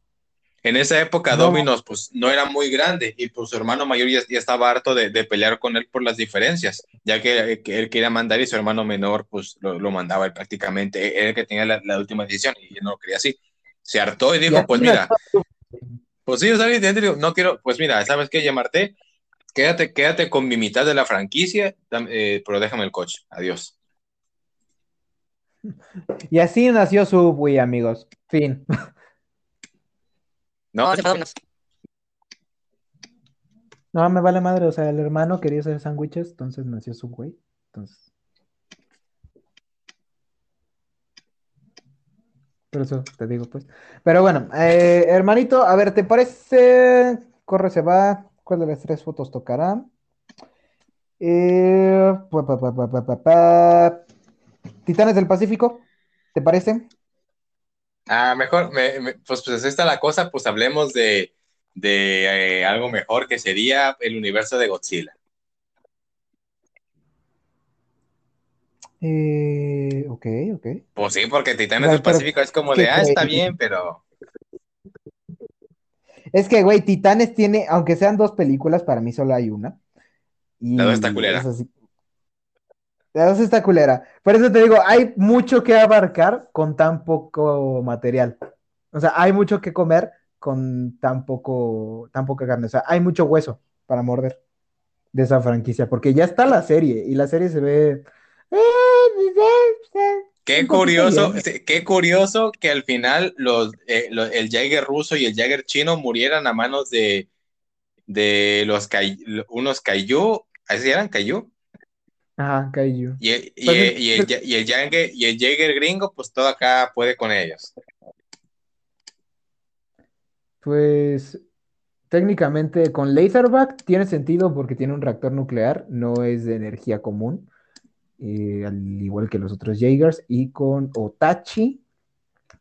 En esa época No. Domino's pues no era muy grande y pues su hermano mayor ya, ya estaba harto de, de pelear con él por las diferencias, ya que, que él quería mandar y su hermano menor pues lo, lo mandaba él prácticamente, era el que tenía la, la última decisión y él no lo quería así. Se hartó y dijo, pues mira, pues sí, ¿sabes? No quiero, pues mira, ¿sabes qué, llamarte? Quédate, quédate con mi mitad de la franquicia, eh, pero déjame el coche, adiós. Y así nació Subway, amigos. Fin. No, No. No, me vale madre. O sea, el hermano quería hacer sándwiches, entonces nació Subway. Entonces. Por eso te digo, pues. Pero bueno, eh, hermanito, a ver, ¿te parece? Corre, se va. ¿Cuál de las tres fotos tocará? Eh, pa, pa, pa, pa, pa, pa, pa. Titanes del Pacífico, ¿te parece? Ah, mejor, me- me- pues, pues está la cosa, pues hablemos de, de eh, algo mejor que sería el universo de Godzilla. Eh, ok, ok. Pues sí, porque Titanes del Pacífico es como ¿qué de, ah, está bien, pero Es que, güey, Titanes tiene, aunque sean dos películas, para mí solo hay una. Y La dos está culera. es así. Dos está culera. Por eso te digo, hay mucho que abarcar con tan poco material. O sea, hay mucho que comer con tan poco, tan poca carne. O sea, hay mucho hueso para morder de esa franquicia, porque ya está la serie y la serie se ve. qué Un poquito curioso, bien. sí, qué curioso que al final los, eh, el Jaeger ruso y el Jaeger chino murieran a manos de, de los unos Kaiju, ¿así eran Kaiju? Ajá, Kaiju. Y, el- y, Pues el- es- y el, y el Jaeger, y el Jaeger gringo, pues todo acá puede con ellos. Pues técnicamente con Laserback tiene sentido porque tiene un reactor nuclear, no es de energía común, eh, al igual que los otros Jaegers. Y con Otachi,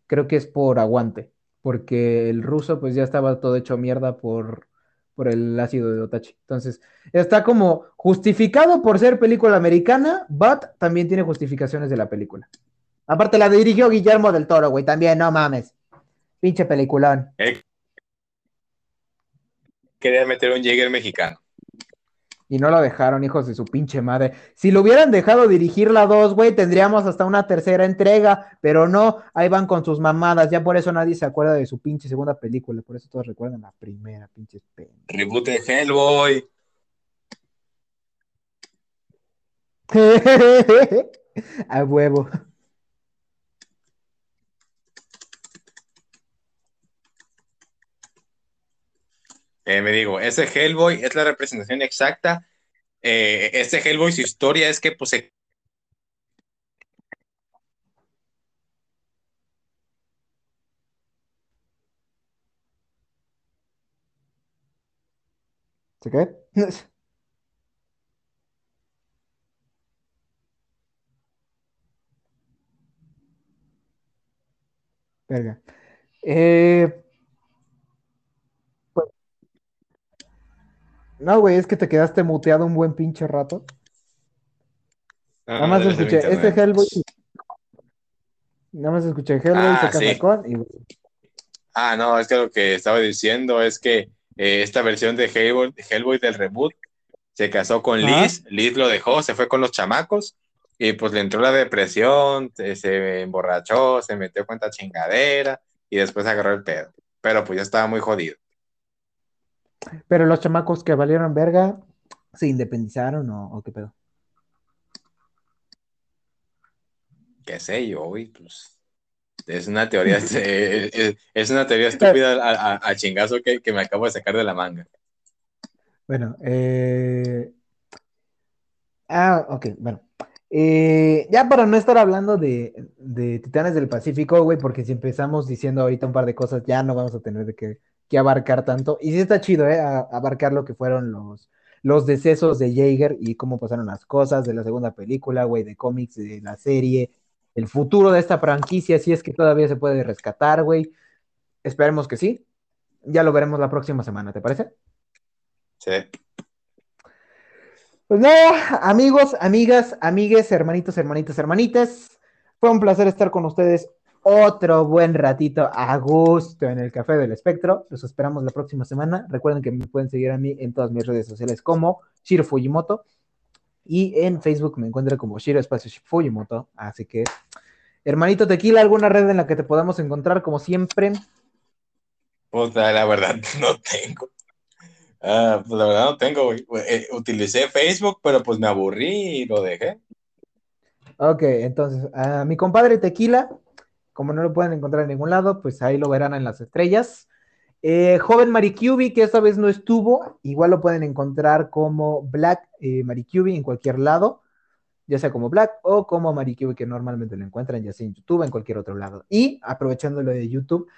creo que es por aguante, porque el ruso pues ya estaba todo hecho mierda por, por el ácido de Otachi. Entonces, está como justificado por ser película americana, but también tiene justificaciones de la película. Aparte la dirigió Guillermo del Toro, güey, también, no mames. Pinche peliculón. Quería meter un Jäger mexicano. Y no lo dejaron, hijos de su pinche madre. Si lo hubieran dejado dirigir la 2, güey, tendríamos hasta una tercera entrega, pero no, ahí van con sus mamadas. Ya por eso nadie se acuerda de su pinche segunda película, por eso todos recuerdan la primera, pinche Reboot de Hellboy. A huevo. Eh, me digo, ese Hellboy es la representación exacta. Eh, ese Hellboy, su historia es que pues se ¿Se? Verga. Eh, No, güey, es que te quedaste muteado un buen pinche rato. Ah, Nada más escuché, este. Hellboy. Nada más escuché Hellboy Ah, se casa sí. con y Ah, no, es que lo que estaba diciendo es que eh, esta versión de Hellboy, Hellboy del reboot se casó con. Liz, Liz lo dejó, se fue con los chamacos y pues le entró la depresión, se, se emborrachó, se metió con esta chingadera y después agarró el pedo. Pero pues ya estaba muy jodido. Pero los chamacos que valieron verga, ¿se independizaron o, o qué pedo? qué sé yo, güey, pues es una teoría, es, es- es una teoría estúpida a, a- a chingazo que, que me acabo de sacar de la manga. Bueno, eh... Ah, ok, bueno. Eh, ya para no estar hablando de, de Titanes del Pacífico, güey, porque si empezamos diciendo ahorita un par de cosas, ya no vamos a tener de que, que abarcar tanto. Y sí está chido, ¿eh? A- abarcar lo que fueron los, los decesos de Jaeger y cómo pasaron las cosas de la segunda película, güey, de cómics, de la serie, el futuro de esta franquicia, si es que todavía se puede rescatar, güey. Esperemos que sí. Ya lo veremos la próxima semana, ¿te parece? Sí. Pues nada, amigos, amigas, amigues, hermanitos, hermanitas, hermanitas. Fue un placer estar con ustedes otro buen ratito a gusto en el Café del Espectro. Los esperamos la próxima semana. Recuerden que me pueden seguir a mí en todas mis redes sociales como Shiro Fujimoto. Y en Facebook me encuentran como Shiro Espacio Fujimoto. Así que, hermanito Tequila, ¿alguna red en la que te podamos encontrar como siempre? Pues la, verdad no tengo. Ah, pues la verdad no tengo. Eh, utilicé Facebook, pero pues me aburrí y lo dejé. Ok, entonces, a mi compadre Tequila, como no lo pueden encontrar en ningún lado, pues ahí lo verán en las estrellas. Eh, joven Maricubi, que esta vez no estuvo, igual lo pueden encontrar como Black eh, Maricubi en cualquier lado, ya sea como Black o como Maricubi, que normalmente lo encuentran, ya sea en YouTube, en cualquier otro lado. Y aprovechando lo de YouTube,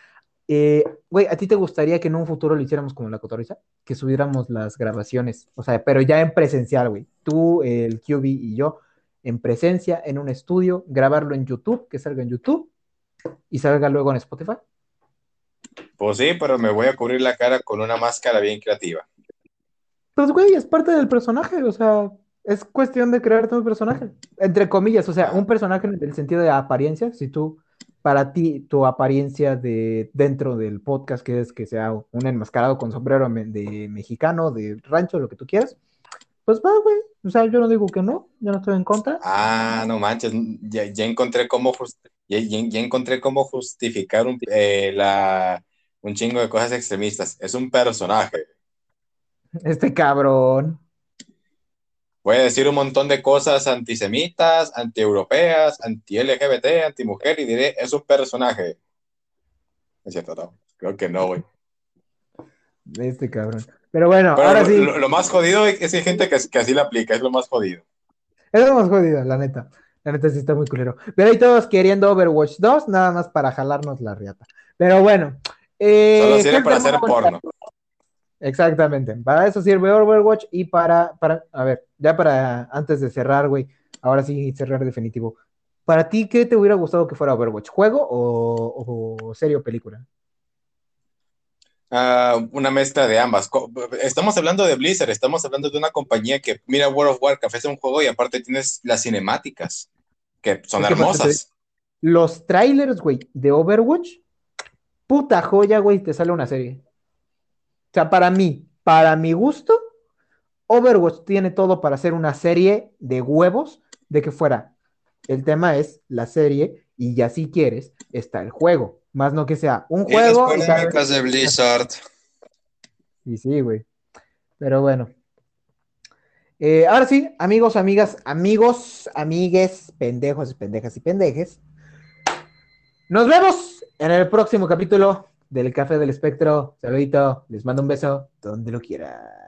eh, güey, ¿a ti te gustaría que en un futuro lo hiciéramos como la cotorriza? Que subiéramos las grabaciones, o sea, pero ya en presencial, güey. Tú, el QB y yo, en presencia, en un estudio, grabarlo en YouTube, que salga en YouTube y salga luego en Spotify. Pues sí, pero me voy a cubrir la cara con una máscara bien creativa. Pues, güey, es parte del personaje, o sea, es cuestión de crearte un personaje, entre comillas, o sea, un personaje en el sentido de apariencia, si tú, para ti, tu apariencia de dentro del podcast, que es que sea un enmascarado con sombrero de mexicano, de rancho, lo que tú quieras, pues va, güey, o sea, yo no digo que no, yo no estoy en contra. Ah, no manches, ya, ya encontré cómo just- ya, ya- ya encontré cómo justificar un, eh, la, un chingo de cosas extremistas. Es un personaje. Este cabrón. Voy a decir un montón de cosas antisemitas, antieuropeas, anti-LGBT, antimujer y diré, es un personaje. Es cierto, no. Creo que no, güey. Este cabrón. Pero bueno, Pero ahora lo, sí. lo- lo más jodido es que hay gente que, que así la aplica, es lo más jodido. Es lo más jodido, la neta. La neta sí está muy culero. Pero ahí todos queriendo Overwatch 2, nada más para jalarnos la riata. Pero bueno, Eh, Solo sirve para hacer porno. Exactamente. Para eso sirve Overwatch y para, para, a ver, ya para antes de cerrar, güey, ahora sí cerrar definitivo. ¿Para ti qué te hubiera gustado que fuera Overwatch? ¿Juego o, o serie o película? Ah, una mezcla de ambas. Estamos hablando de Blizzard, estamos hablando de una compañía que mira World of Warcraft, es un juego y aparte tienes las cinemáticas, que son hermosas. Los trailers, güey, de Overwatch, puta joya, güey, te sale una serie. O sea, para mí, para mi gusto, Overwatch tiene todo para hacer una serie de huevos de que fuera. El tema es la serie y ya si quieres está el juego, más no que sea un Y las juego. y vez- polémicas de Blizzard. Y sí, güey. Pero bueno. Eh, ahora sí, amigos, amigas, amigos, amigues, pendejos, pendejas y pendejes. Nos vemos en el próximo capítulo del Café del Espectro. Saludito, les mando un beso donde lo quieran.